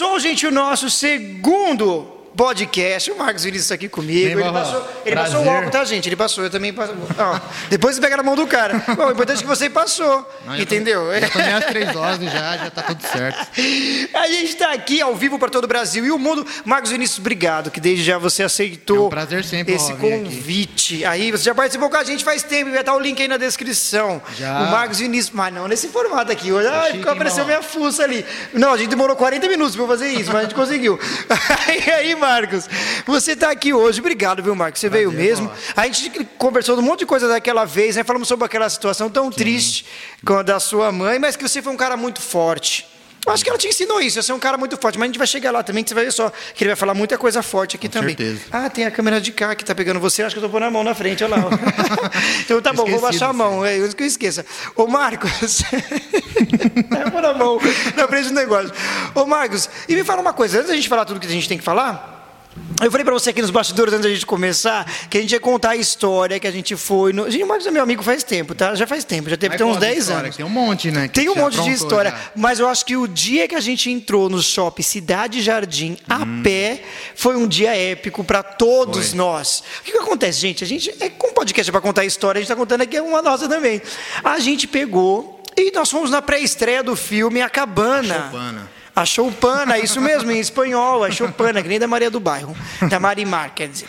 Começou, gente, o nosso segundo podcast. O Marcos Vinícius aqui comigo. Ele passou, ele passou o álcool, tá, gente? Ele passou, eu também passo. Ó, depois você pega na mão do cara. Bom, o importante é que você passou. Não, entendeu? Já tomei as três doses já, já tá tudo certo. A gente tá aqui ao vivo para todo o Brasil e o mundo. Marcos Vinícius, obrigado, que desde já você aceitou É um prazer sempre, esse vir aqui. convite. Aí você já participou com a gente faz tempo, vai estar o link aí na descrição. Já. O Marcos Vinícius, mas não nesse formato aqui. Hoje ficou hein, apareceu minha fuça ali. Não, a gente demorou 40 minutos para fazer isso, mas a gente conseguiu. E aí, Marcos, você está aqui hoje. Obrigado, viu, Marcos? Você veio mesmo. ó. A gente conversou de um monte de coisa daquela vez, né? Falamos sobre aquela situação tão triste com a da sua mãe, mas que você foi um cara muito forte. Eu acho que ela te ensinou isso, você é um cara muito forte, mas a gente vai chegar lá também, que você vai ver só, que ele vai falar muita coisa forte aqui Com também. certeza. Ah, tem a câmera de cá que tá pegando você, acho que eu tô pondo a mão na frente, olha lá. então tá bom, vou baixar a mão, é antes que eu esqueça. Ô Marcos, eu vou na mão, na frente do negócio. Ô Marcos, e me fala uma coisa, antes da gente falar tudo que a gente tem que falar, eu falei pra você aqui nos bastidores, antes da gente começar, que a gente ia contar a história que a gente foi. No... Gente, o Marcos é meu amigo faz tempo, tá? Já faz tempo, já teve até uns conta a 10 história, anos. Tem um monte, né? Tem um monte de história, já. mas eu acho que o dia que a gente entrou no shopping Cidade Jardim a pé foi um dia épico para todos Foi. nós. O que, que acontece, gente? A gente é com podcast para contar a história, a gente está contando aqui uma nossa também. A gente pegou e nós fomos na pré-estreia do filme A Cabana. A Choupana. A Choupana, isso mesmo, em espanhol, a Choupana, que nem da Maria do Bairro, da Marimar, quer dizer.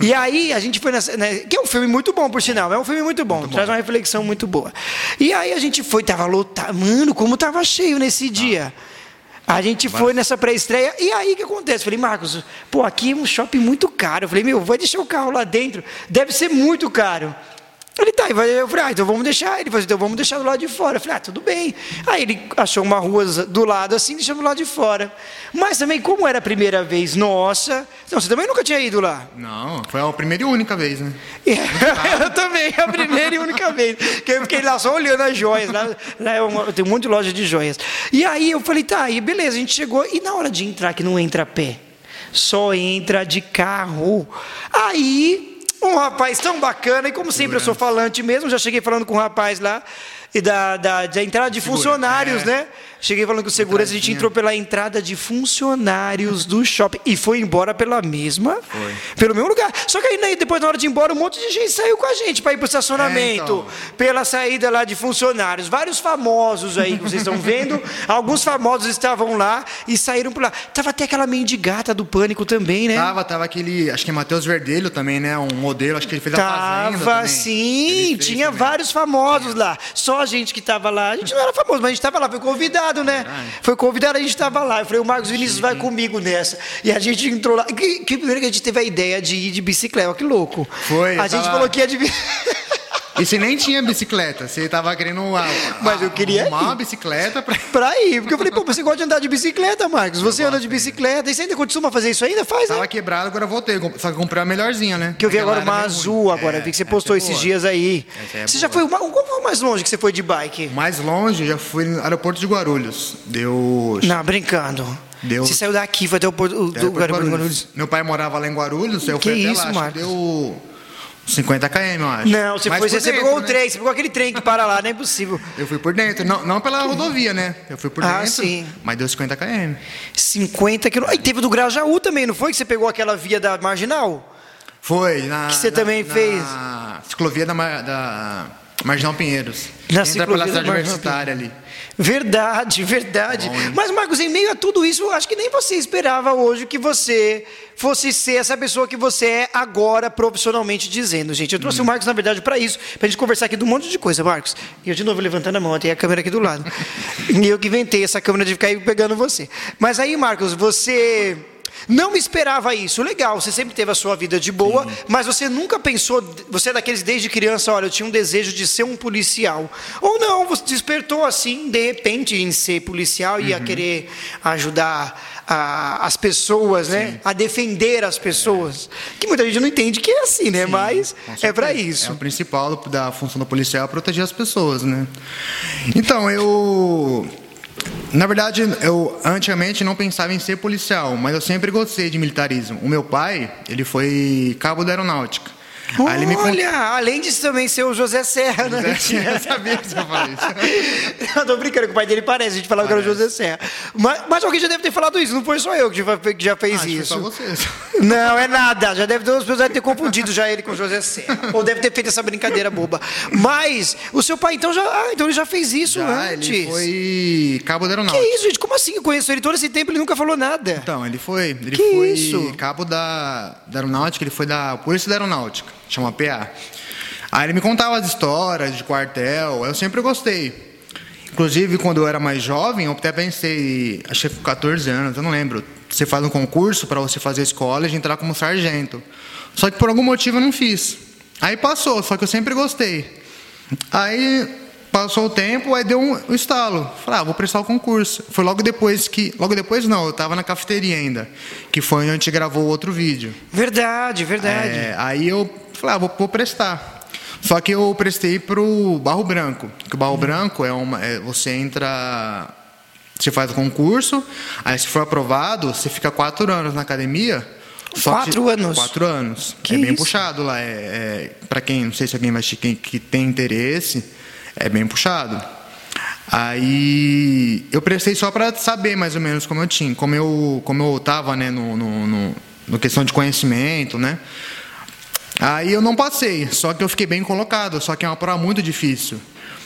E aí a gente foi nessa. né, que é um filme muito bom, por sinal, é um filme muito bom, traz uma reflexão muito boa. E aí a gente foi, tava lotado, mano, como tava cheio nesse dia. A gente foi nessa pré-estreia, e aí o que acontece? Falei, Marcos, pô, aqui é um shopping muito caro. Eu falei, meu, vai deixar o carro lá dentro, deve ser muito caro. Ele tá, eu falei, ah, então vamos deixar. Ele falou, então vamos deixar do lado de fora. Eu falei, ah, tudo bem. Aí ele achou uma rua do lado assim, deixou do lado de fora. Mas também, como era a primeira vez nossa, não, você também nunca tinha ido lá. Não, foi a primeira e única vez, né? Eu também, é a primeira e única vez. Que eu fiquei lá só olhando as joias. Lá, lá é tem um monte de loja de joias. E aí eu falei, tá, e beleza, a gente chegou. E na hora de entrar, que não entra a pé, só entra de carro. Aí, um rapaz tão bacana, e como sempre eu sou falante mesmo, já cheguei falando com um rapaz lá. E da, da, da entrada de funcionários, é. né? Cheguei falando com o segurança, a gente entrou pela entrada de funcionários do shopping e foi embora pela mesma, pelo mesmo lugar. Só que aí né, depois na hora de ir embora, um monte de gente saiu com a gente para ir pro estacionamento, É, então. pela saída lá de funcionários. Vários famosos aí que vocês estão vendo, alguns famosos estavam lá e saíram por lá. Tava até aquela mendigata do pânico também, né? Tava, tava aquele, acho que é Matheus Verdelho também, né? Um modelo, acho que ele fez a Fazenda Tava, sim, tinha também. vários famosos lá. Só a gente que tava lá. A gente não era famoso, mas a gente tava lá, foi convidado, né? Foi convidado, a gente tava lá. Eu falei, o Marcos Vinícius vai comigo nessa. E a gente entrou lá. Que, que primeiro que a gente teve a ideia de ir de bicicleta, que louco. Foi, A gente falou que ia de bi- E você nem tinha bicicleta, você tava querendo a, Mas eu queria arrumar ir. uma bicicleta pra... pra ir. Porque eu falei, pô, você gosta de andar de bicicleta, Marcos? Você anda de bicicleta. E você ainda costuma fazer isso ainda? Faz, né? Tava quebrado, agora eu voltei. Só que eu comprei a melhorzinha, né? Que eu vi Aquela agora uma era meio azul ruim. agora, É, vi que você essa postou é esses boa. dias aí. Essa é você já boa. foi. uma- Qual foi o mais longe que você foi de bike? Mais longe, eu já fui no aeroporto de Guarulhos. Deu... Não, brincando. Deu- Você saiu daqui, foi até o Porto do Aeroporto de Guarulhos. Guarulhos. Meu pai morava lá em Guarulhos, eu Que fui até isso, lá, acho que Marcos? deu 50 km, eu acho. Não, você, Mas foi, você dentro, pegou o né? trem, você pegou aquele trem que para lá, não é possível. Eu fui por dentro, não, não pela rodovia, né? Eu fui por Ah, dentro, sim. mas deu 50 km. 50 quilômetros. E teve do Grajaú também, não foi? Que você pegou aquela via da Marginal? Foi, na... Que você na- também na fez? ciclovia da, da Marginal Pinheiros. Na Entra pela da cidade universitária ali. Verdade, verdade. Bom? Mas, Marcos, em meio a tudo isso, eu acho que nem você esperava hoje que você fosse ser essa pessoa que você é agora, profissionalmente dizendo, gente. Eu trouxe o Marcos, na verdade, para isso, para a gente conversar aqui de um monte de coisa, Marcos. E eu, de novo, levantando a mão, tem a câmera aqui do lado. e eu que inventei essa câmera de ficar aí pegando você. Mas aí, Marcos, você. Não esperava isso. Legal, você sempre teve a sua vida de boa, mas você nunca pensou, você é daqueles desde criança, olha, eu tinha um desejo de ser um policial. Ou não, você despertou assim, de repente, em ser policial e a querer ajudar a- as pessoas, né? A defender as pessoas. Que muita gente não entende que é assim, né? mas Com é para isso. É o principal da função do policial é proteger as pessoas, né? Então, eu. Na verdade, eu antigamente não pensava em ser policial, mas eu sempre gostei de militarismo. O meu pai, ele foi cabo da aeronáutica. Ele me Olha, além de também ser o José Serra, né? Eu sabia que você ia falar isso. eu tô brincando, que o pai dele parece, a gente falava parece. que era o José Serra. Mas, mas, alguém já deve ter falado isso, não foi só eu que já fez ah, isso. Foi só vocês. Não, é nada. Já deve ter, as pessoas ter confundido já ele com o José Serra. Ou deve ter feito essa brincadeira boba. Mas o seu pai, então, já, ah, então ele já fez isso já, antes. Ele foi cabo da aeronáutica. Que isso, gente? Como assim? Eu conheço ele todo esse tempo ele nunca falou nada. Então, ele foi. Ele que foi isso? cabo da, da aeronáutica, ele foi da Polícia da Aeronáutica, chama PA. Aí ele me contava as histórias de quartel, eu sempre gostei. Inclusive, quando eu era mais jovem, eu até pensei, acho que 14 anos, eu não lembro. Você faz um concurso para você fazer escola e entrar como sargento. Só que por algum motivo eu não fiz. Aí passou, só que eu sempre gostei. Aí passou o tempo, aí deu um, um estalo. Falei, ah, vou prestar o concurso. Foi logo depois que. Logo depois não, eu estava na cafeteria ainda. Que foi onde a gente gravou o outro vídeo. Verdade, verdade. É, aí eu falei, ah, vou, vou prestar. Só que eu prestei para o Barro Branco. Que o Barro Branco é uma. É, você entra. Você faz o concurso, aí se for aprovado, você fica quatro anos na academia. quatro que, anos? Quatro anos. Que é bem isso? puxado lá. É, é para quem, não sei se alguém vai que tem interesse, é bem puxado. Aí eu prestei só para saber mais ou menos como eu tinha, como eu como eu estava né, no, no, no, no questão de conhecimento, né? Aí eu não passei, só que eu fiquei bem colocado, só que é uma prova muito difícil.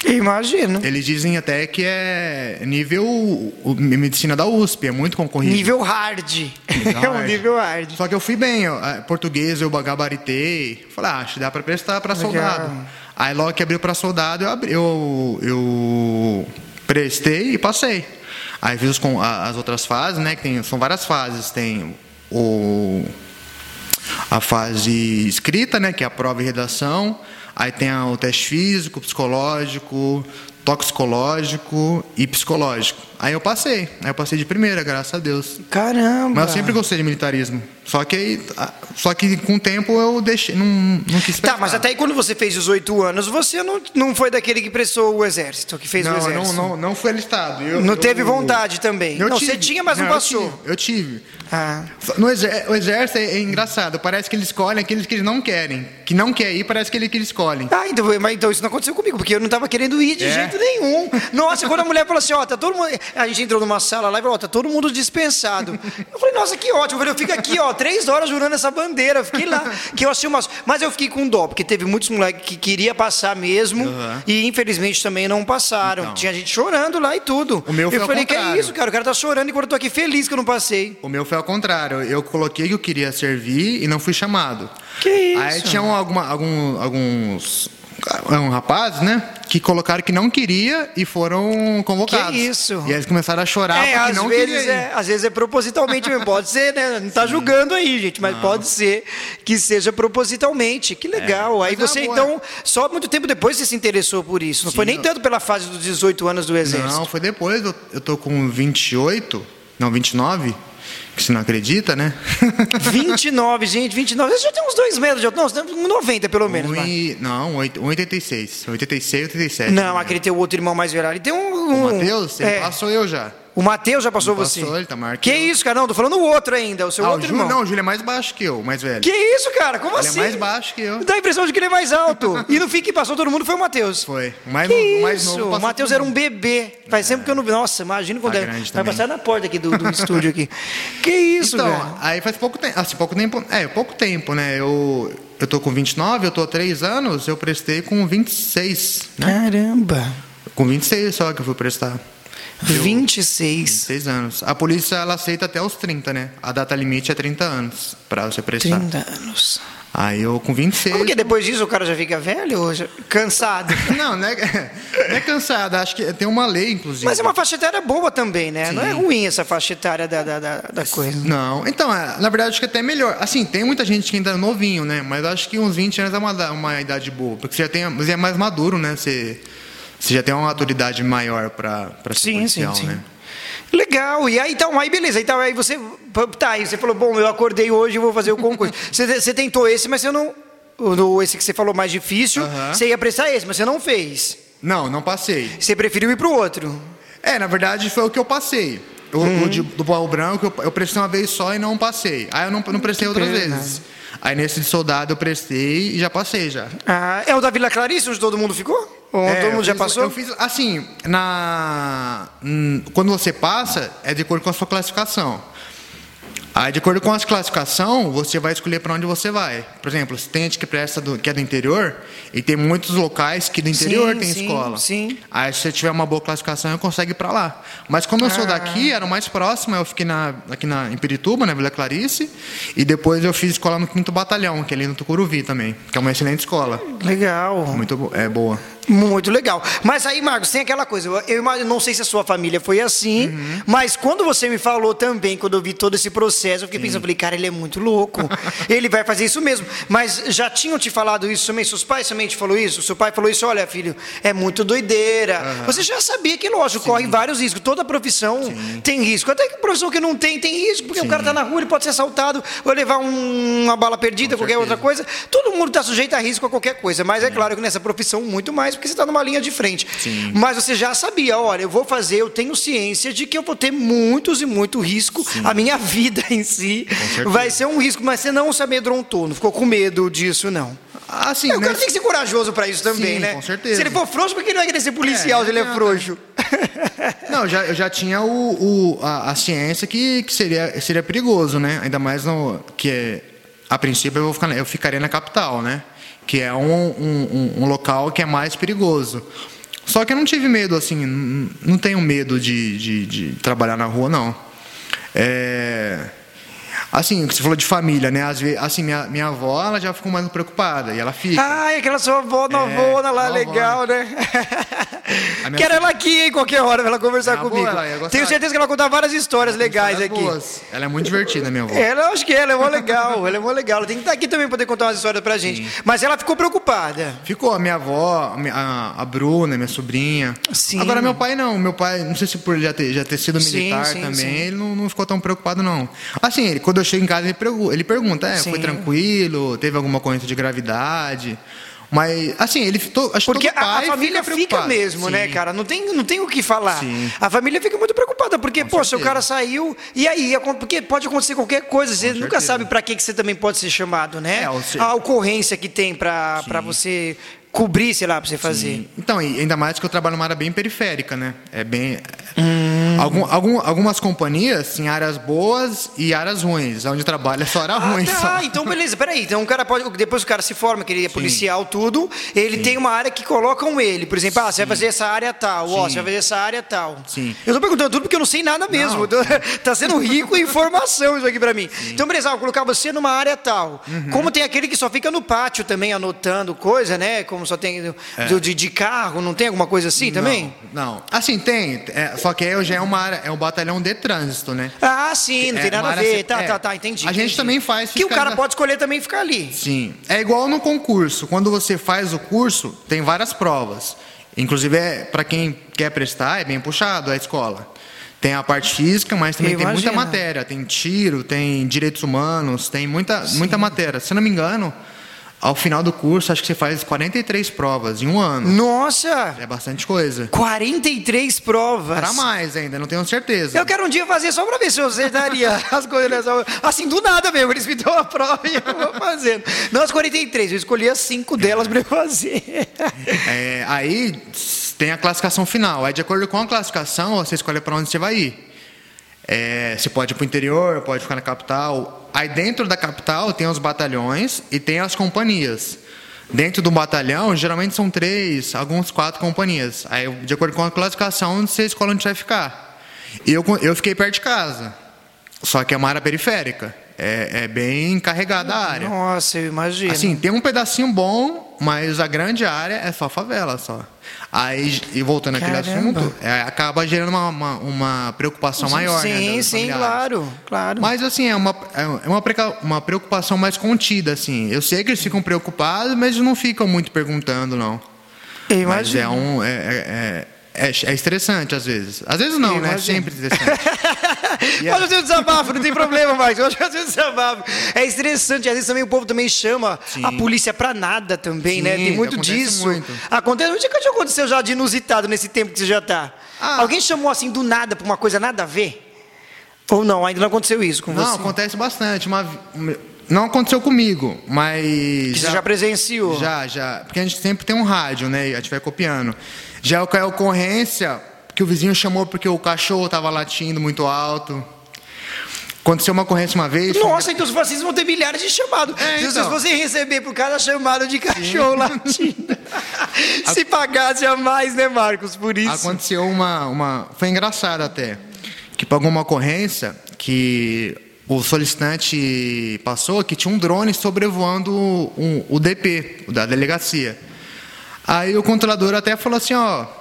Imagino. Eles dizem até que é nível medicina da USP, é muito concorrido. Nível hard. Nível é um nível hard. Só que eu fui bem, eu, português eu gabaritei. Falei, ah, acho que dá para prestar para soldado. Aí logo que abriu para soldado, eu, abri, eu, eu prestei e passei. Aí fiz os, as outras fases, né? Que tem, são várias fases. Tem o a fase escrita, né, que é a prova e redação, aí tem o teste físico, psicológico, toxicológico e psicológico. Aí eu passei, aí eu passei de primeira, graças a Deus. Caramba! Mas eu sempre gostei de militarismo. Só que, só que com o tempo eu deixei, não, não quis prestar. Tá, mas até aí quando você fez 18 anos, você não, não foi daquele que prestou o exército, que fez não, o exército? Não, não, não foi alistado. Eu, não eu, teve vontade também? Não, tive, você tinha, mas não, não passou. Eu tive. Eu tive. Ah. No exército, o exército é, é, engraçado, parece que eles escolhem aqueles que eles não querem. Que não quer ir, parece que eles que eles escolhem. Ah, então, mas, então isso não aconteceu comigo, porque eu não estava querendo ir de é. jeito nenhum. Nossa, quando a mulher falou assim, ó, tá todo mundo... A gente entrou numa sala lá e falou, ó, tá todo mundo dispensado. Eu falei, nossa, que ótimo. Eu falei, eu fico aqui, ó, três horas jurando essa bandeira. Eu fiquei lá, que eu achei umas... Mas eu fiquei com dó, porque teve muitos moleques que queria passar mesmo uhum. e infelizmente também não passaram. Então. Tinha gente chorando lá e tudo. O meu foi Eu falei, que é isso, cara? O cara tá chorando enquanto eu tô aqui feliz que eu não passei. O meu foi ao contrário. Eu coloquei que eu queria servir e não fui chamado. Que isso? Aí tinham alguma, algum, alguns um rapaz, né? Que colocaram que não queria e foram convocados. Que isso? E eles começaram a chorar é, porque não vezes queria. É, às vezes é propositalmente, pode ser, né? Não está julgando aí, gente, mas não. pode ser que seja propositalmente. Que legal. É, aí você, então, só muito tempo depois você se interessou por isso. Não Sim, foi nem tanto pela fase dos 18 anos do Exército. Não, foi depois. Eu, eu tô com 28, não, 29 que você não acredita, né? 29, gente, 29. Você já tem uns dois metros de altura. Não, uns 90 pelo menos. Um, não, 86. 86, 87. Não, né? aquele teu outro irmão mais velho. Ele tem um. um o Matheus? Ele é. passou eu já. O Matheus já passou, passou você? Passou, ele tá marcado. Que isso, cara? Não, tô falando o outro ainda, o seu ah, outro o Júlio, irmão. Não, o Júlio é mais baixo que eu, mais velho. Que isso, cara? Como ele assim? Ele é mais baixo que eu. Dá a impressão de que ele é mais alto. e no fim que passou todo mundo foi o Matheus. Foi. O mais, que novo, mais isso? novo. O Matheus era um bebê. Faz é. tempo que eu não. Nossa, imagina quando tá é. Vai passar na porta aqui do, do estúdio aqui. Que isso, então, cara? aí faz pouco tempo. Assim, pouco tempo. É, pouco tempo, né? Eu. Eu tô com 29, eu tô há 3 anos, eu prestei com 26. Né? Caramba! Com 26 só que eu fui prestar. 26. 26 anos. A polícia ela aceita até os 30, né? A data limite é 30 anos para você prestar. 30 anos. Aí eu com 26. Porque depois disso o cara já fica velho ou já... cansado? Não, não é, não é cansado. Acho que tem uma lei, inclusive. Mas é uma faixa etária boa também, né? Sim. Não é ruim essa faixa etária da, da, da, coisa. Não, então, é, na verdade, acho que até é melhor. Assim, tem muita gente que ainda é novinho, né? Mas acho que uns 20 anos é uma, uma idade boa. Porque você já tem, você é mais maduro, né? Você você já tem uma maturidade maior para ser sim, policial, sim, sim. né? Legal, e aí então, aí beleza, então aí você, tá, aí você falou, bom, eu acordei hoje e vou fazer o concurso. você, você tentou esse, mas você não, esse que você falou mais difícil, você ia prestar esse, mas você não fez. Não, não passei. Você preferiu ir para o outro? É, na verdade foi o que eu passei. O, uhum. o de, do Pau Branco eu, eu prestei uma vez só e não passei. Aí eu não, não prestei outras vezes. Aí nesse de soldado eu prestei e já passei já. Ah, é o da Vila Clarice, onde todo mundo ficou? Ou É, todo mundo eu já fiz- passou? Eu fiz assim, na quando você passa é de acordo com a sua classificação. Aí, de acordo com a classificação, você vai escolher para onde você vai. Por exemplo, se tem gente que presta do, que é do interior, e tem muitos locais que do interior Sim, tem sim, escola. sim. Aí, se você tiver uma boa classificação, eu consegue ir para lá. Mas como eu sou Ah. daqui, era o mais próximo, eu fiquei na, aqui na, em Pirituba, na Vila Clarice, e depois eu fiz escola no 5 Batalhão, que é ali no Tucuruvi também, que é uma excelente escola. Legal. Muito é boa. Muito legal. Mas aí, Marcos, tem aquela coisa. Eu, eu não sei se a sua família foi assim, Uhum. mas quando você me falou também, quando eu vi todo esse processo, eu fiquei pensando, falei, cara, ele é muito louco. ele vai fazer isso mesmo. Mas já tinham te falado isso também? Seus pais também te falou isso? Seu pai falou isso, olha, filho, é muito doideira. Você já sabia que, lógico, corre vários riscos. Toda profissão tem risco. Até que profissão que não tem, tem risco, porque o cara tá na rua, ele pode ser assaltado, ou levar um- uma bala perdida, qualquer outra coisa. Todo mundo está sujeito a risco a qualquer coisa. Mas é claro que nessa profissão, muito mais, porque você está numa linha de frente. Sim. Mas você já sabia, olha, eu vou fazer, eu tenho ciência de que eu vou ter muitos e muito risco. A minha vida em si vai ser um risco, mas você não se amedrontou, não ficou com medo disso, não. Assim, É, o cara né? tem que ser corajoso para isso também, Sim, né? com certeza. Se ele for frouxo, por que ele vai querer ser policial É, se ele é não, frouxo? Não, eu já, eu já tinha o, o- a, a ciência que, que seria, seria perigoso, né? Ainda mais no, que é- a princípio eu, vou ficar, eu ficaria na capital, né? Que é um, um, um- local que é mais perigoso. Só que eu não tive medo, assim, não, não tenho medo de, de, de trabalhar na rua, não. É, assim, você falou de família, né? Às vezes, assim, minha, minha avó, ela já ficou mais preocupada, e ela fica. Ai, aquela sua avó novona lá, novona. legal, né? A minha Quero ela aqui, hein, qualquer hora, pra ela conversar Minha avó, comigo. ela ia gostar. Tenho certeza que ela vai contar várias histórias legais aqui. boas. Ela é muito divertida, minha avó. Ela, eu acho que ela é mó legal, ela é mó legal. Ela tem que estar aqui também pra poder contar umas histórias pra gente. Mas ela ficou preocupada. Ficou a minha avó, a, a- Bruna, minha sobrinha. Sim. Agora meu pai não, meu pai, não sei se por já ter, já ter sido Sim, militar sim, também, sim. ele não, não ficou tão preocupado não. Assim, ele, quando eu chego em casa ele, pergu- ele pergunta, é, Sim. foi tranquilo, teve alguma coisa de gravidade, mas assim, ele to, acho que Porque a, a família fica, preocupado. mesmo, né, Sim. cara? Não tem, não tem o que falar. Sim. A família fica muito preocupada, porque, Com pô, seu certeza. cara saiu, e aí? Porque pode acontecer qualquer coisa, você nunca certeza. sabe pra que, que você também pode ser chamado, né? É, A ocorrência que tem pra você cobrir, sei lá, pra você fazer. Então, e ainda mais que eu trabalho numa área bem periférica, né? É bem. Hum. Algum, algum- algumas companhias têm áreas boas e áreas ruins. Onde trabalha é só área Ah, ruim. tá, só. então beleza, peraí. Então o cara pode. Depois o cara se forma, que ele é policial, tudo, ele tem uma área que colocam ele. Por exemplo, ah, você vai fazer essa área tal, ó, Sim. você vai fazer essa área tal. Sim. Eu tô perguntando tudo porque eu não sei nada mesmo. Não. tá sendo rico em informação isso aqui pra mim. Então, beleza, ah, vou colocar você numa área tal. Uhum. Como tem aquele que só fica no pátio também anotando coisa, né? Como só tem do- de, de carro, não tem alguma coisa assim também? Não, não. Assim, tem. é, só que aí já é uma área, é um batalhão de trânsito, né? Ah, sim, não É, tem nada a área ver. se- Tá, é. tá, tá, entendi. A gente entendi. também faz Que o cara pode escolher também ficar ali. Sim. É igual no concurso. Quando você faz o curso, tem várias provas. Inclusive, é, para quem quer prestar, é bem puxado a escola. Tem a parte física, mas também tem muita matéria. Tem tiro, tem direitos humanos, tem muita, muita matéria. Se não me engano, ao final do curso, acho que você faz 43 provas em um ano. Nossa! É bastante coisa. 43 provas. Para mais ainda, não tenho certeza. Eu quero um dia fazer só pra ver se eu acertaria as coisas. Assim, do nada mesmo. Eles me dão a prova e eu vou fazendo. Não as 43, eu escolhi as 5 delas pra eu fazer. É, aí tem a classificação final. Aí, de acordo com a classificação, você escolhe para onde você vai ir. É, você pode ir para o interior, pode ficar na capital. Aí, dentro da capital, tem os batalhões e tem as companhias. Dentro do batalhão, geralmente são três, alguns quatro companhias. Aí, de acordo com a classificação, você escolhe onde você vai ficar. Eu, eu fiquei perto de casa. Só que é uma área periférica. É, é bem carregada a área. Nossa, eu imagino. Assim, tem um pedacinho bom, mas a grande área é só favela, só. Aí, e voltando àquele assunto, é, acaba gerando uma, uma, uma preocupação maior, sim, né? sim, claro, claro. Mas, assim, é uma, é uma, preca- uma preocupação mais contida, assim. Eu sei que eles ficam preocupados, mas não ficam muito perguntando, não. eu Mas imagino. é um... É, é, é, é estressante, às vezes. Às vezes não, Eu né? É imagino. sempre estressante. Pode fazer o desabafo, não tem problema, Marcos. Pode fazer o desabafo. É estressante. Às vezes também o povo também chama Sim. a polícia pra nada também, Sim, né? Tem muito acontece disso. muito. Acontece. O que que aconteceu já de inusitado nesse tempo que você já tá? Ah. Alguém chamou assim do nada pra uma coisa nada a ver? Ou não? Ainda não aconteceu isso com Não, você? acontece bastante. Uma, não aconteceu comigo, mas. Que já, você já presenciou? Já, já. Porque a gente sempre tem um rádio, né? E a gente vai copiando. Já é a ocorrência que o vizinho chamou porque o cachorro estava latindo muito alto. Aconteceu uma ocorrência uma vez. Nossa, então vocês vão ter milhares de chamados. É, Se então. vocês fossem receber por cada chamada de cachorro Sim. latindo. Se pagasse a mais, né, Marcos? Por isso. Aconteceu uma. uma foi engraçado até. Que pagou uma ocorrência que o solicitante passou que tinha um drone sobrevoando um, o DP, o da delegacia. Aí o controlador até falou assim, ó,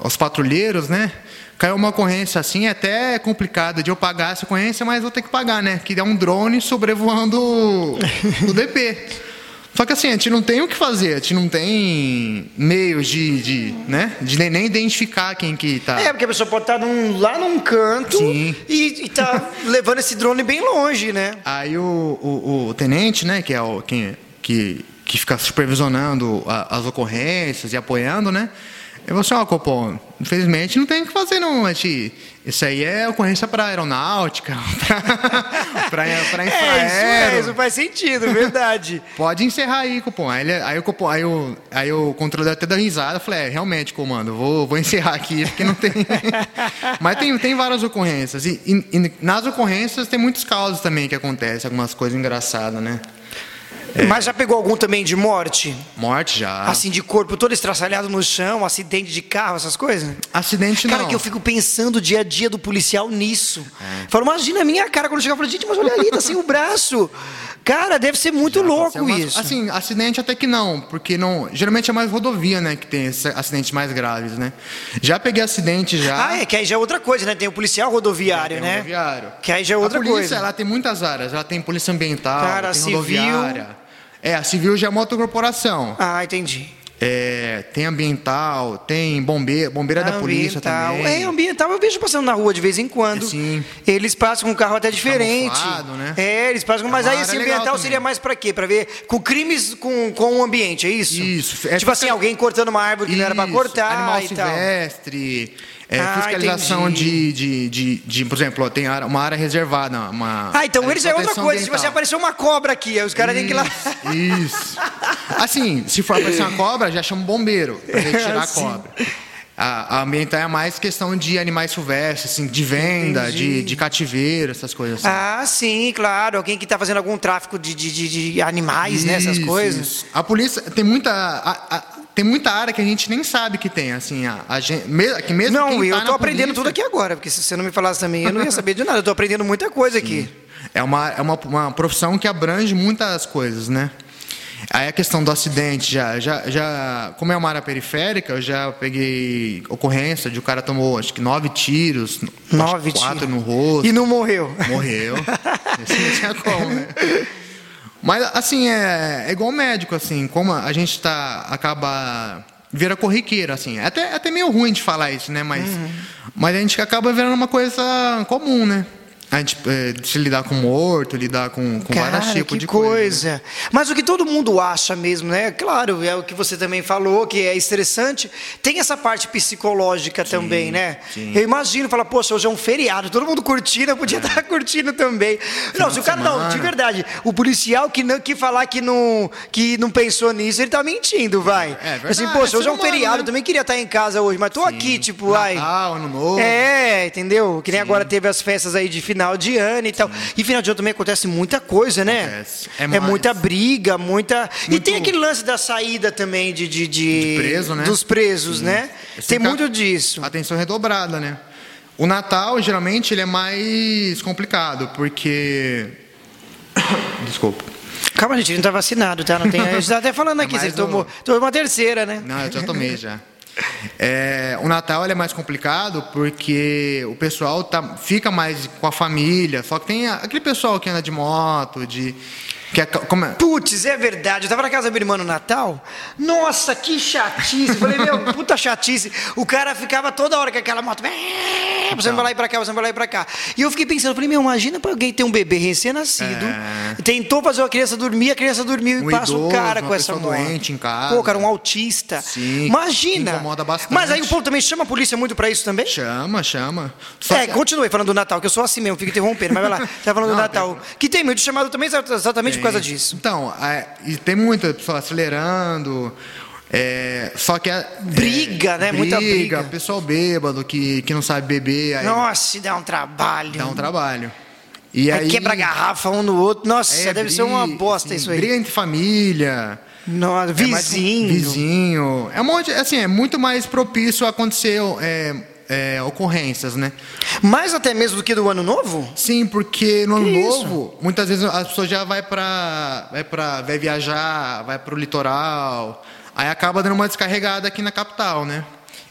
aos patrulheiros, né? Caiu uma ocorrência assim, é até complicado de eu pagar essa ocorrência, mas vou ter que pagar, né? Que é um drone sobrevoando o DP. Só que assim, a gente não tem o que fazer, a gente não tem meios de, de, né, de nem identificar quem que tá. É, porque a pessoa pode estar tá num, lá num canto Sim. e, tá levando esse drone bem longe, né? Aí o, o, o tenente, né, que é o quem, que, que fica supervisionando a, as ocorrências e apoiando, né? Eu falei assim, ó, Copom, infelizmente não tem o que fazer não, gente. Isso aí é ocorrência para aeronáutica, para infraero. É, isso, é, isso faz sentido, verdade. Pode encerrar aí, Copom. Aí, ele, aí, o Copom, aí, o, aí o controlador até deu risada, eu falei, é, realmente, comando, vou, vou encerrar aqui, porque não tem... Mas tem, tem várias ocorrências, e, e, e nas ocorrências tem muitos casos também que acontecem, algumas coisas engraçadas, né? É. Mas já pegou algum também de morte? Morte já. Assim, de corpo todo estraçalhado no chão, acidente de carro, essas coisas? Acidente cara, não. Cara, que eu fico pensando o dia a dia do policial nisso. É. Falo, imagina a minha cara quando chegar e falo, gente, mas olha ali, tá sem o braço. Cara, deve ser muito já, louco ser isso. Assim, acidente até que não, porque não. Geralmente é mais rodovia, né, que tem acidentes mais graves, né? Já peguei acidente já. Ah, é, que aí já é outra coisa, né? Tem o policial rodoviário, né? Rodoviário. Que aí já é outra a polícia, coisa. Ela tem muitas áreas. Ela tem polícia ambiental, Cara, tem civil, rodoviária. É, a civil já é uma outra corporação. Ah, entendi. É, tem ambiental, tem bombeiro, bombeira da polícia também. É, ambiental eu vejo passando na rua de vez em quando. Sim. Eles passam com um carro até diferente. né? É, eles passam, mas aí esse ambiental seria mais para quê? Para ver com crimes com, com o ambiente, é isso? Isso. É tipo assim, alguém cortando uma árvore que isso, não era para cortar animal silvestre. Tal. É, ah, fiscalização de, de, de, de, por exemplo, ó, tem uma área reservada. Uma ah, então eles é outra coisa. Se você aparecer uma cobra aqui, os caras têm que ir lá. Isso. Assim, se for aparecer uma cobra, já chama o bombeiro para retirar a cobra. A, a ambiental é mais questão de animais silvestres, assim, de venda, de, de cativeiro, essas coisas assim. Ah, sim, claro. Alguém que está fazendo algum tráfico de, de, de animais, isso, né? Essas coisas. Isso. A polícia tem muita. A, a, tem muita área que a gente nem sabe que tem, assim, a, a gente, que mesmo Não, quem eu estou tá aprendendo polícia... tudo aqui agora, porque se você não me falasse também, eu não ia saber de nada. Eu estou aprendendo muita coisa Sim. aqui. É uma, é uma, uma profissão que abrange muitas coisas, né? Aí a questão do acidente, já, já, já, como é uma área periférica, eu já peguei ocorrência de o cara tomou acho que nove tiros, nove quatro tiros. no rosto. E não morreu. Morreu. Não tinha como, né? Mas assim, é, é igual médico, assim, como a gente tá, acaba vira corriqueiro, assim. É até, até meio ruim de falar isso, né? Mas, uhum. mas a gente acaba virando uma coisa comum, né? A gente é, se lidar com morto, lidar com, com Cara, vários tipos de coisa. coisa. Mas o que todo mundo acha mesmo, né? Claro, é o que você também falou, que é estressante. Tem essa parte psicológica sim, também, né? Sim. Eu imagino, falar, poxa, hoje é um feriado, todo mundo curtindo, eu podia é. estar curtindo também. Final não, se o cara semana. não, de verdade, o policial que não que falar que não que não pensou nisso, ele tá mentindo, vai. É verdade. Assim, poxa, hoje é um feriado, né? eu também queria estar em casa hoje, mas tô sim. aqui, tipo, Natal, ai. ano novo. É, entendeu? Que nem agora teve as festas aí de final final de ano e tal. Sim. E final de ano também acontece muita coisa, né? Acontece. É, é muita briga, muita. Muito... E tem aquele lance da saída também de. de, de... de preso, né? Dos presos, Sim. né? tem muito disso. Atenção redobrada, né? O Natal, geralmente, ele é mais complicado, porque. Desculpa. Calma, gente, não tá vacinado, tá? Não tem... A gente tá até falando é aqui, é você tomou, tomou uma terceira, né? Não, eu já tomei já. É, o Natal é mais complicado porque o pessoal tá, fica mais com a família, só que tem aquele pessoal que anda de moto, de. Que é, como é? Putz, é verdade. Eu tava na casa da minha irmã no Natal. Nossa, que chatice. Falei, meu, puta chatice. O cara ficava toda hora com aquela moto. Então. você vai lá e pra cá, você vai lá e pra cá. E eu fiquei pensando, falei, meu, imagina pra alguém ter um bebê recém-nascido, é... tentou fazer uma criança dormir, a criança dormiu um e passa idoso, o cara com essa moto. doente em casa. Pô, cara, um autista. Sim. Imagina. Incomoda bastante. Mas aí o povo também chama a polícia muito pra isso também? Chama, chama. Só é, que... continue falando do Natal, que eu sou assim mesmo, fico interrompendo, mas vai lá. Você tá falando Não, do Natal. Tem... Que tem muito chamado também exatamente tem. por causa disso. Então, é, e tem muita pessoa acelerando. É, só que é, briga, né? Briga, Muita briga. Pessoal bêbado que, que não sabe beber. Aí Nossa, dá um trabalho. Dá um trabalho. E aí, aí quebra garrafa um no outro. Nossa, é, deve briga, ser uma bosta assim, isso aí. Briga entre família. Nossa, é vizinho. Mais, vizinho. É um monte, assim, é muito mais propício a acontecer é, é, ocorrências, né? Mais até mesmo do que do ano novo? Sim, porque no que ano novo, muitas vezes as pessoas já vai para vai para vai viajar, vai para o litoral, Aí acaba dando uma descarregada aqui na capital, né?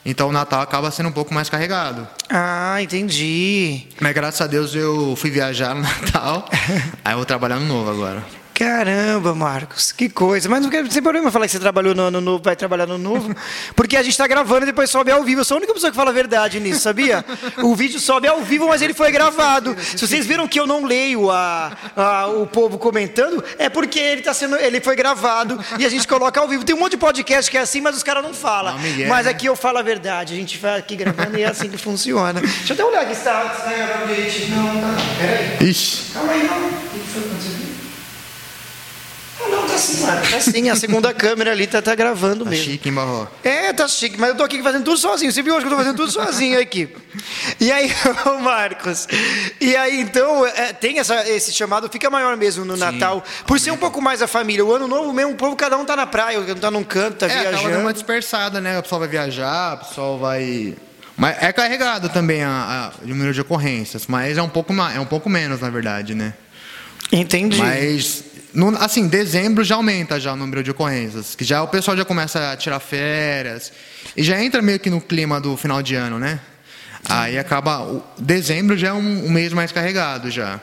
Então o Natal acaba sendo um pouco mais carregado. Ah, entendi. Mas graças a Deus eu fui viajar no Natal. aí eu vou trabalhar no novo agora. Caramba, Marcos, que coisa. Mas não tem problema falar que você trabalhou no ano novo, vai trabalhar no novo, porque a gente está gravando e depois sobe ao vivo. Eu sou a única pessoa que fala a verdade nisso, sabia? O vídeo sobe ao vivo, mas ele foi gravado. Se vocês viram que eu não leio a, a o povo comentando, é porque ele, tá sendo, ele foi gravado e a gente coloca ao vivo. Tem um monte de podcast que é assim, mas os caras não falam. Não, mas aqui eu falo a verdade. A gente vai aqui gravando e é assim que funciona. Deixa eu até olhar aqui se está tá gravando direitinho. Não, não, tá. Peraí. Ixi. Calma aí, não. O que foi acontecendo? não, tá assim, mano. Tá assim, a segunda câmera ali tá, tá gravando tá mesmo. chique, hein, Barro? É, tá chique, mas eu tô aqui fazendo tudo sozinho. Você viu hoje que eu tô fazendo tudo sozinho aqui. E aí, Marcos, e aí então, é, tem essa, esse chamado, fica maior mesmo no Sim, Natal, por ser um pouco mais a família. O ano novo mesmo, o povo, cada um tá na praia, tá num canto, tá é, viajando. É, uma dispersada, né? O pessoal vai viajar, o pessoal vai... Mas é carregado também a, a, o número de ocorrências, mas é um pouco, é um pouco menos, na verdade, né? Entendi. Mas no, assim, dezembro já aumenta já o número de ocorrências, que já o pessoal já começa a tirar férias e já entra meio que no clima do final de ano, né? Aí acaba, o, dezembro já é um, um mês mais carregado já.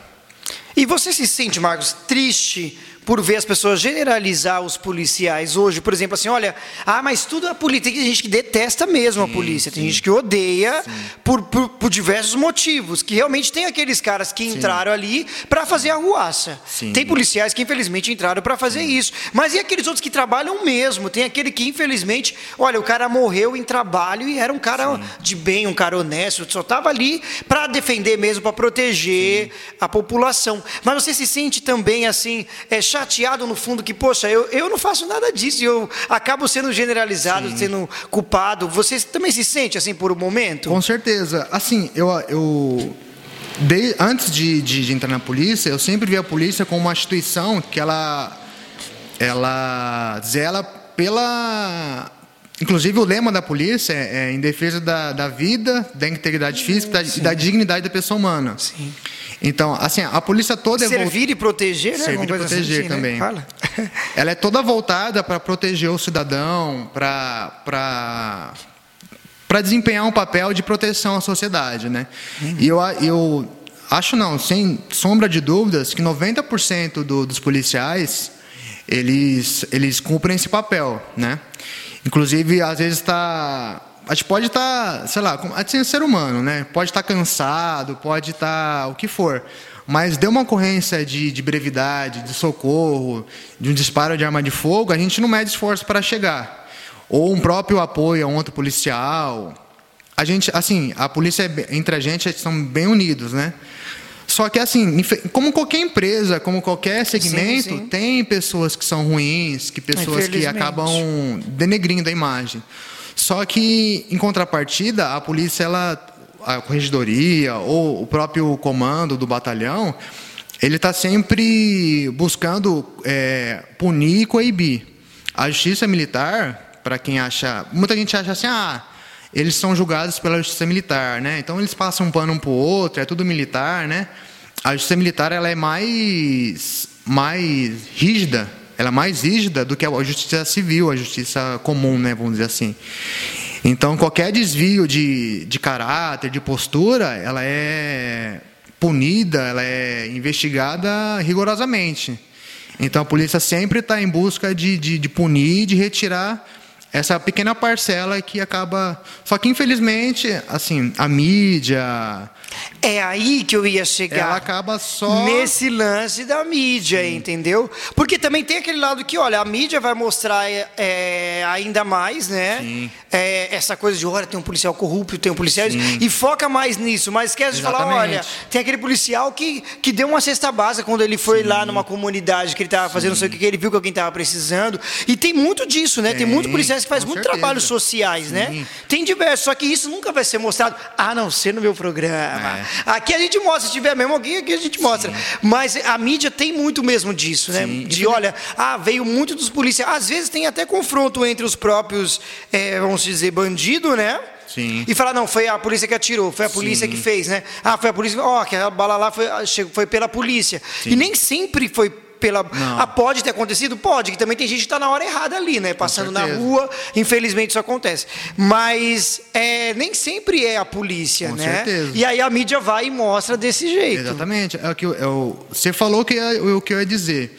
E você se sente, Marcos, triste por ver as pessoas generalizar os policiais hoje, por exemplo, assim, olha, ah, mas tudo é polícia. Tem gente que detesta mesmo sim, a polícia, sim. tem gente que odeia por, por, por, diversos motivos, que realmente tem aqueles caras que entraram sim. ali para fazer a ruaça. Tem policiais que infelizmente entraram para fazer isso. Mas e aqueles outros que trabalham mesmo? Tem aquele que infelizmente, olha, o cara morreu em trabalho e era um cara de bem, um cara honesto, só estava ali para defender mesmo, para proteger a população. Mas você se sente também assim, é, chateado no fundo que, poxa, eu, eu não faço nada disso, eu acabo sendo generalizado, Sim. sendo culpado. Você também se sente assim por um momento? Com certeza. Assim, eu, eu de, antes de, de, de, entrar na polícia, eu sempre vi a polícia como uma instituição que ela, ela zela pela. Inclusive, o lema da polícia é, é em defesa da, da vida, da integridade física e da, da dignidade da pessoa humana. Sim. Então, assim, a polícia toda é Servir e proteger, né? Servir e proteger assim, né? também. Né? Fala. Ela é toda voltada para proteger o cidadão, para para para desempenhar um papel de proteção à sociedade, né? Uhum. E eu, eu acho não, sem sombra de dúvidas, que 90% do, dos policiais eles eles cumprem esse papel, né? Inclusive, às vezes está a gente pode estar, tá, sei lá, assim, ser humano, né? Pode estar tá cansado, pode estar tá, o que for. Mas deu uma ocorrência de, de, brevidade, de socorro, de um disparo de arma de fogo, a gente não mede esforço para chegar. Ou um próprio apoio a um outro policial. A gente, assim, a polícia, é entre a gente, são bem unidos, né? Só que, assim, como qualquer empresa, como qualquer segmento, sim, sim. tem pessoas que são ruins, que pessoas que acabam denegrindo a imagem. Só que, em contrapartida, a polícia, ela, a corregedoria ou o próprio comando do batalhão, ele está sempre buscando é, punir e coibir. A justiça militar, para quem acha. Muita gente acha assim, ah, eles são julgados pela justiça militar, né? Então eles passam um pano um para o outro, é tudo militar, né? A justiça militar ela é mais, mais rígida ela é mais rígida do que a justiça civil, a justiça comum, né, vamos dizer assim. Então, qualquer desvio de, de caráter, de postura, ela é punida, ela é investigada rigorosamente. Então, a polícia sempre está em busca de, de, de punir, de retirar essa pequena parcela que acaba. Só que, infelizmente, assim, a mídia. É aí que eu ia chegar. Ela acaba só. Nesse lance da mídia, Sim. entendeu? Porque também tem aquele lado que, olha, a mídia vai mostrar é, ainda mais, né? É, essa coisa de, olha, tem um policial corrupto, tem um policial. Sim. E foca mais nisso, mas esquece Exatamente. de falar, olha, tem aquele policial que, que deu uma cesta básica quando ele foi Sim. lá numa comunidade que ele estava fazendo não sei o que, que ele viu que alguém estava precisando. E tem muito disso, né? Tem, tem muito policiais que faz muito certeza. trabalhos sociais, né? Né? Tem diversos, só que isso nunca vai ser mostrado, a não ser no meu programa. É. Aqui a gente mostra, se tiver mesmo alguém, aqui a gente mostra. Sim. Mas a mídia tem muito mesmo disso, né? Sim. De olha, ah, veio muito dos policiais. Às vezes tem até confronto entre os próprios, é, vamos dizer, bandido, né? Sim. E falar, não, foi a polícia que atirou, foi a polícia Sim. que fez, né? Ah, foi a polícia, ó, oh, que a bala lá foi, foi pela polícia. Sim. E nem sempre foi pela. Ah, pode ter acontecido? Pode, que também tem gente que está na hora errada ali, né? Passando na rua, infelizmente isso acontece. Mas é, nem sempre é a polícia, Com né? Certeza. E aí a mídia vai e mostra desse jeito. Exatamente. É o que eu, é o, você falou que é o que eu ia dizer.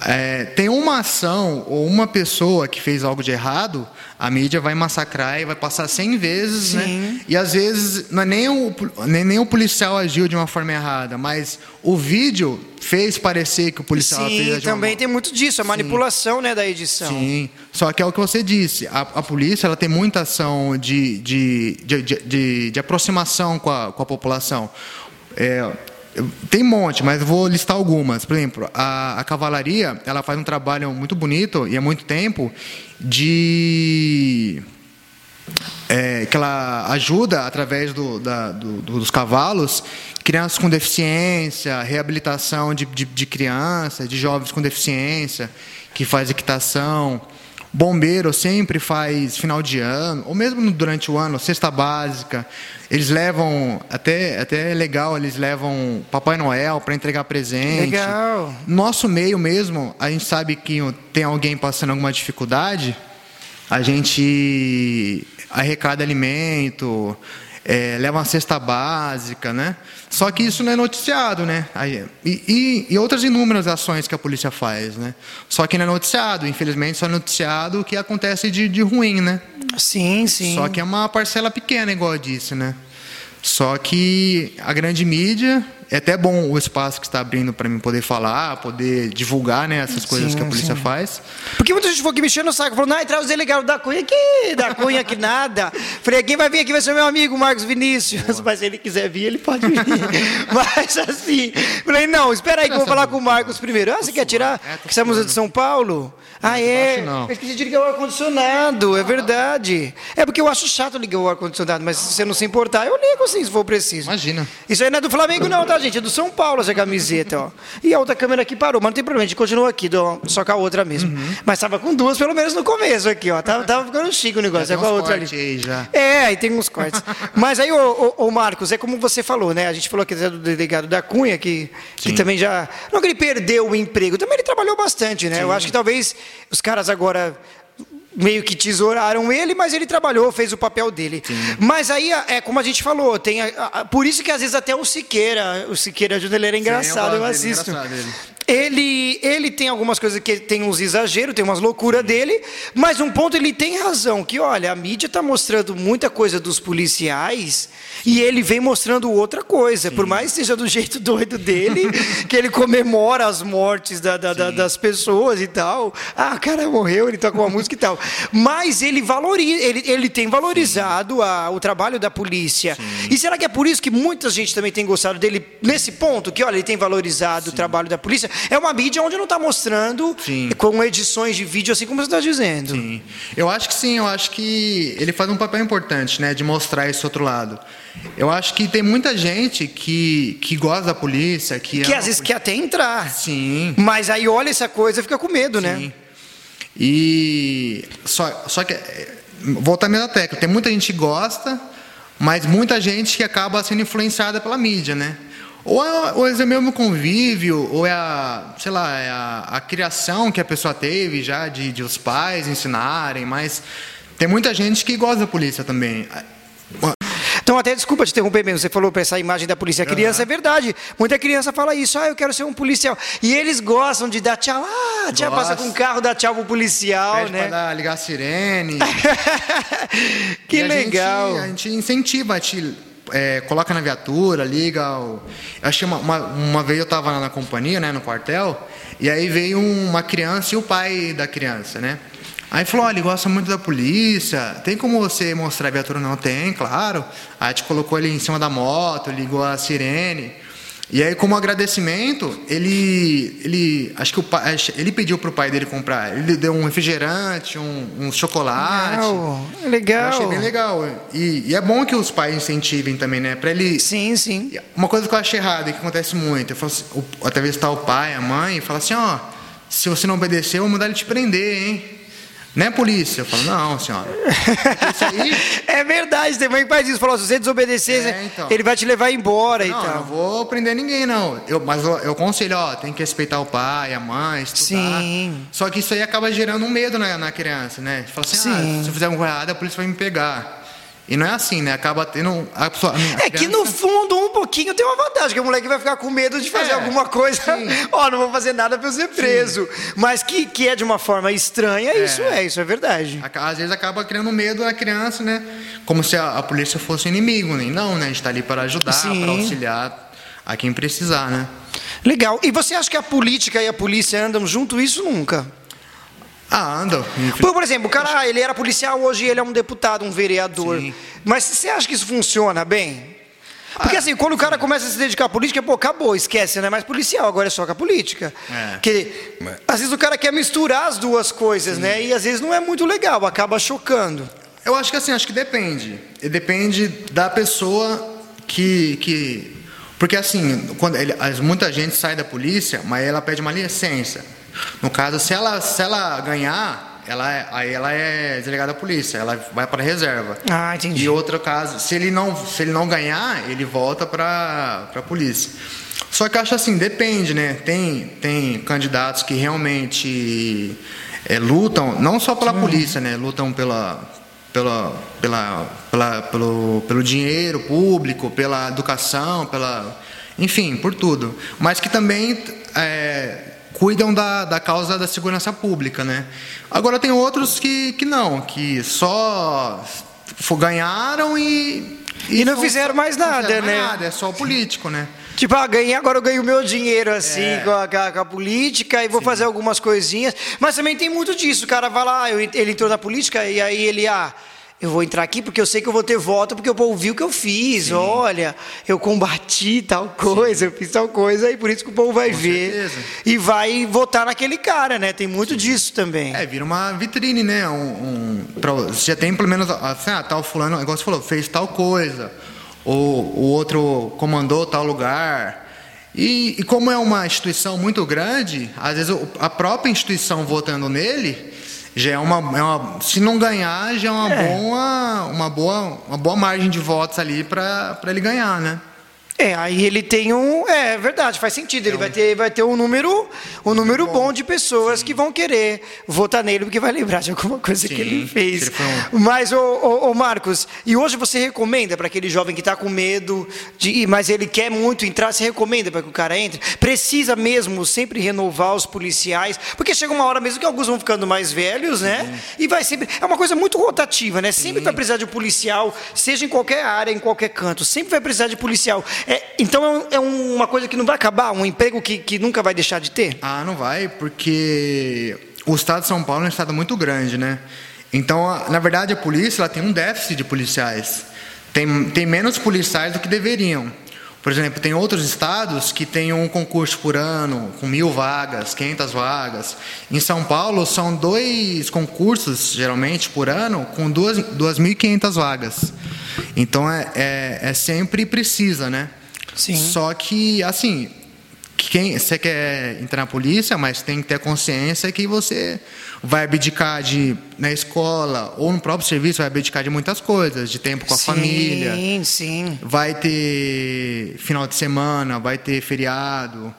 É, tem uma ação ou uma pessoa que fez algo de errado, a mídia vai massacrar e vai passar 100 vezes, né? Sim. né? E às vezes é nem o, nem, nem o policial agiu de uma forma errada, mas o vídeo fez parecer que o policial Sim, fez também uma... tem muito disso, a manipulação né, da edição. Sim, só que é o que você disse, a, a polícia ela tem muita ação de, de, de, de, de aproximação com a, com a população. É, tem um monte, mas vou listar algumas. Por exemplo, a, a, cavalaria ela faz um trabalho muito bonito e há muito tempo de é, que ela ajuda através do, da, do, dos cavalos crianças com deficiência, reabilitação de, de, de crianças, de jovens com deficiência, que faz equitação. Bombeiro sempre faz final de ano, ou mesmo durante o ano, cesta básica. Eles levam, até, até é legal, eles levam Papai Noel para entregar presente. Legal. Nosso meio mesmo, a gente sabe que tem alguém passando alguma dificuldade, a gente arrecada alimento, é, leva uma cesta básica, né? Só que isso não é noticiado, né? Aí, e, e, outras inúmeras ações que a polícia faz, né? Só que não é noticiado, infelizmente só é noticiado o que acontece de, de ruim, né? Sim, sim. Só que é uma parcela pequena, igual eu disse, né? Só que a grande mídia é até bom o espaço que está abrindo para mim poder falar, poder divulgar né, essas coisas sim, que a polícia sim. faz. Porque muita gente ficou aqui mexendo no saco, falou, não, traz o delegado da Cunha aqui, da Cunha que nada. Falei, quem vai vir aqui vai ser meu amigo Marcos Vinícius. Boa. Mas se ele quiser vir, ele pode vir. Mas assim, falei, não, espera aí que eu vou falar com o Marcos primeiro. Ah, você quer tirar? É, estamos de São Paulo? Ah, é? Eu esqueci de ligar o ar-condicionado, é verdade. É porque eu acho chato ligar o ar-condicionado, mas se você não se importar, eu ligo sim, se for preciso. Imagina. Isso aí não é do Flamengo, não, tá, gente? É do São Paulo essa camiseta, ó. E a outra câmera aqui parou, mas não tem problema, a gente continua aqui, só com a outra mesmo. Uhum. Mas tava com duas, pelo menos no começo aqui, ó. Tava, tava ficando chique o negócio, é, é com a outra ali. Aí já. É, aí tem uns cortes. mas aí, ô, ô, ô, Marcos, é como você falou, né? A gente falou aqui do delegado da Cunha, que, que também já. Não que ele perdeu o emprego, também ele trabalhou bastante, né? Sim. Eu acho que talvez os caras agora meio que tesouraram ele, mas ele trabalhou, fez o papel dele. Sim. Mas aí, é como a gente falou, tem a, a, por isso que às vezes até o Siqueira, o Siqueira ajuda ele era engraçado, Sim, eu, eu assisto. Ele, ele tem algumas coisas que tem uns exageros, tem umas loucuras dele, mas um ponto ele tem razão, que olha, a mídia está mostrando muita coisa dos policiais e ele vem mostrando outra coisa, Sim. por mais que seja do jeito doido dele, que ele comemora as mortes da, da, da, das pessoas e tal. Ah, o cara morreu, ele toca uma música e tal. Mas ele valoriza, ele, ele tem valorizado a, o trabalho da polícia. Sim. E será que é por isso que muita gente também tem gostado dele nesse ponto, que olha, ele tem valorizado Sim. o trabalho da polícia? É uma mídia onde não está mostrando sim. com edições de vídeo, assim como você está dizendo. Sim. Eu acho que sim, eu acho que ele faz um papel importante, né, de mostrar esse outro lado. Eu acho que tem muita gente que, que gosta da polícia, que. Que às vezes quer até entrar. Sim. Mas aí olha essa coisa e fica com medo, né? sim. né? E. Só, só que. Voltar a mesma tecla. Tem muita gente que gosta, mas muita gente que acaba sendo influenciada pela mídia, né? Ou é, ou é o mesmo convívio, ou é a, sei lá, é a, a criação que a pessoa teve já de, de os pais ensinarem, mas tem muita gente que gosta da polícia também. Então, até desculpa te interromper mesmo, você falou para essa imagem da polícia. A criança uhum. é verdade. Muita criança fala isso, ah, eu quero ser um policial. E eles gostam de dar tchau. Ah, tchau, passa com o carro, dá tchau pro policial, Pede né? Pra dar, ligar a sirene. que a legal. Gente, a gente incentiva, a te é, coloca na viatura, liga. O... Eu achei uma, uma, uma, vez eu estava na companhia, né, no quartel, e aí veio uma criança e o pai da criança, né? Aí falou, olha, ele gosta muito da polícia, tem como você mostrar a viatura? Não tem, claro. Aí gente colocou ele em cima da moto, ligou a sirene. E aí, como agradecimento, ele, ele, acho que o pai, ele pediu para o pai dele comprar. Ele deu um refrigerante, um, um chocolate. Legal, legal. Eu achei bem legal. E, e, é bom que os pais incentivem também, né? Para ele. Sim, sim. Uma coisa que eu achei errada, que acontece muito, eu falo assim, até vezes está o pai, a mãe, e fala assim, ó, se você não obedecer, eu vou mandar ele te prender, hein? Não é polícia. Eu falo, não, senhora. Isso aí... é verdade, tem mãe que faz isso. Falou, se você desobedecer, é, então. ele vai te levar embora não, e tal. Não, vou prender ninguém, não. Eu, mas eu, eu aconselho, ó, tem que respeitar o pai, a mãe, estudar. Sim. Só que isso aí acaba gerando um medo na, na criança, né? Fala assim, ah, Sim. ah, se eu fizer alguma coisa errada, a polícia vai me pegar. E não é assim, né? Acaba tendo. A pessoa, a é criança... que no fundo, um pouquinho tem uma vantagem, que o moleque vai ficar com medo de fazer é, alguma coisa. Ó, oh, não vou fazer nada para eu ser preso. Sim. Mas que, que é de uma forma estranha, é. isso é, isso é verdade. Às vezes acaba criando medo na criança, né? Como se a, a polícia fosse inimigo, né? Não, né? A gente está ali para ajudar, para auxiliar a quem precisar, né? Legal. E você acha que a política e a polícia andam junto? Isso nunca. Ah, anda. Por, por exemplo, o cara, ele era policial, hoje ele é um deputado, um vereador. Sim. Mas você acha que isso funciona bem? Porque assim, quando o cara começa a se dedicar à política, pô, acabou, esquece, não é mais policial, agora é só com a política. É. Que, às vezes o cara quer misturar as duas coisas, Sim. né? E às vezes não é muito legal, acaba chocando. Eu acho que assim, acho que depende. Depende da pessoa que. que porque assim, quando ele, muita gente sai da polícia, mas ela pede uma licença. No caso, se ela, se ela ganhar, ela é, aí ela é delegada da polícia, ela vai para a reserva. Ah, entendi. E outro caso, se ele não, se ele não ganhar, ele volta para a polícia. Só que eu acho assim, depende, né? Tem, tem candidatos que realmente é, lutam, não só pela Sim. polícia, né? Lutam pela, pela, pela, pela, pelo, pelo dinheiro público, pela educação, pela, enfim, por tudo. Mas que também é, cuidam da, da causa da segurança pública, né? Agora tem outros que, que não, que só ganharam e e, e não fizeram mais nada, fizeram né? nada, é só o político, né? Tipo, ah, ganhei, agora eu ganho o meu dinheiro, assim, é. com, a, com, a, política, e vou Sim. fazer algumas coisinhas. Mas também tem muito disso. O cara vai lá, ele entrou na política, e aí ele, ah, eu vou entrar aqui porque eu sei que eu vou ter voto, porque eu vou ouvir o que eu fiz. Sim. Olha, eu combati tal coisa, Sim. eu fiz tal coisa, e por isso que o povo vai Com ver. Certeza. E vai votar naquele cara, né? Tem muito Sim. disso também. É, vira uma vitrine, né? Um, um já tem pelo menos, assim, ah, tal fulano, igual você falou, fez tal coisa. Ou o outro comandou tal lugar. E, e como é uma instituição muito grande, às vezes a própria instituição votando nele já é uma, é uma, se não ganhar já é uma é. boa uma boa uma boa margem de votos ali para ele ganhar né é, aí ele tem um. É, é verdade, faz sentido. Ele é um... vai, ter, vai ter um número, um número bom. bom de pessoas Sim. que vão querer votar nele, porque vai lembrar de alguma coisa Sim, que ele fez. Um... Mas, ô, ô, ô, Marcos, e hoje você recomenda para aquele jovem que está com medo, de mas ele quer muito entrar, você recomenda para que o cara entre? Precisa mesmo sempre renovar os policiais, porque chega uma hora mesmo que alguns vão ficando mais velhos, né? E vai sempre. É uma coisa muito rotativa, né? Sempre vai precisar de um policial, seja em qualquer área, em qualquer canto, sempre vai precisar de policial. É, então é, é, uma coisa que não vai acabar, um emprego que, que nunca vai deixar de ter? Ah, não vai, porque o estado de São Paulo é um estado muito grande, né? Então, na verdade, a polícia ela tem um déficit de policiais. Tem, tem menos policiais do que deveriam. Por exemplo, tem outros estados que têm um concurso por ano com mil vagas, 500 vagas. Em São Paulo, são dois concursos, geralmente, por ano, com 2.500 vagas. Então, é, é, é sempre precisa, né? Sim. Só que, assim, quem você quer entrar na polícia, mas tem que ter consciência que você vai abdicar de na escola ou no próprio serviço vai abdicar de muitas coisas, de tempo com a sim, família. Sim, Vai ter final de semana, vai ter feriado.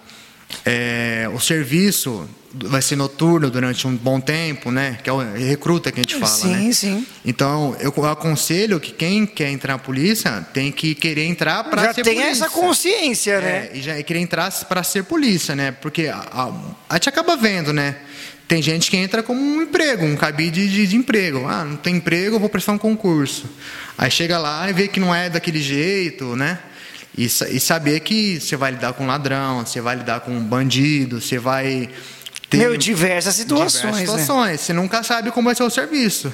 É, o serviço vai ser noturno durante um bom tempo, né? Que é o recruta que a gente fala, sim, né? Sim, Então, eu aconselho que quem quer entrar na polícia tem que querer entrar para ser tem polícia. essa consciência, né? É, e já querer entrar para ser polícia, né? Porque a, a, a gente acaba vendo, né? Tem gente que entra como um emprego, um cabide de, de, emprego. Ah, não tem emprego, eu vou prestar um concurso. Aí chega lá e vê que não é daquele jeito, né? E, e saber que você vai lidar com ladrão, você vai lidar com bandido, você vai ter Meu, diversas situações. Diversas né? situações. Né? Você nunca sabe como vai ser o serviço.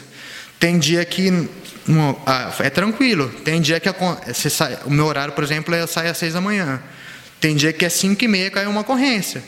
Tem dia que no, ah, é tranquilo. Tem dia que a, sai, o meu horário, por exemplo, é eu saio às seis da manhã. Tem dia que é cinco e meia cai uma ocorrência.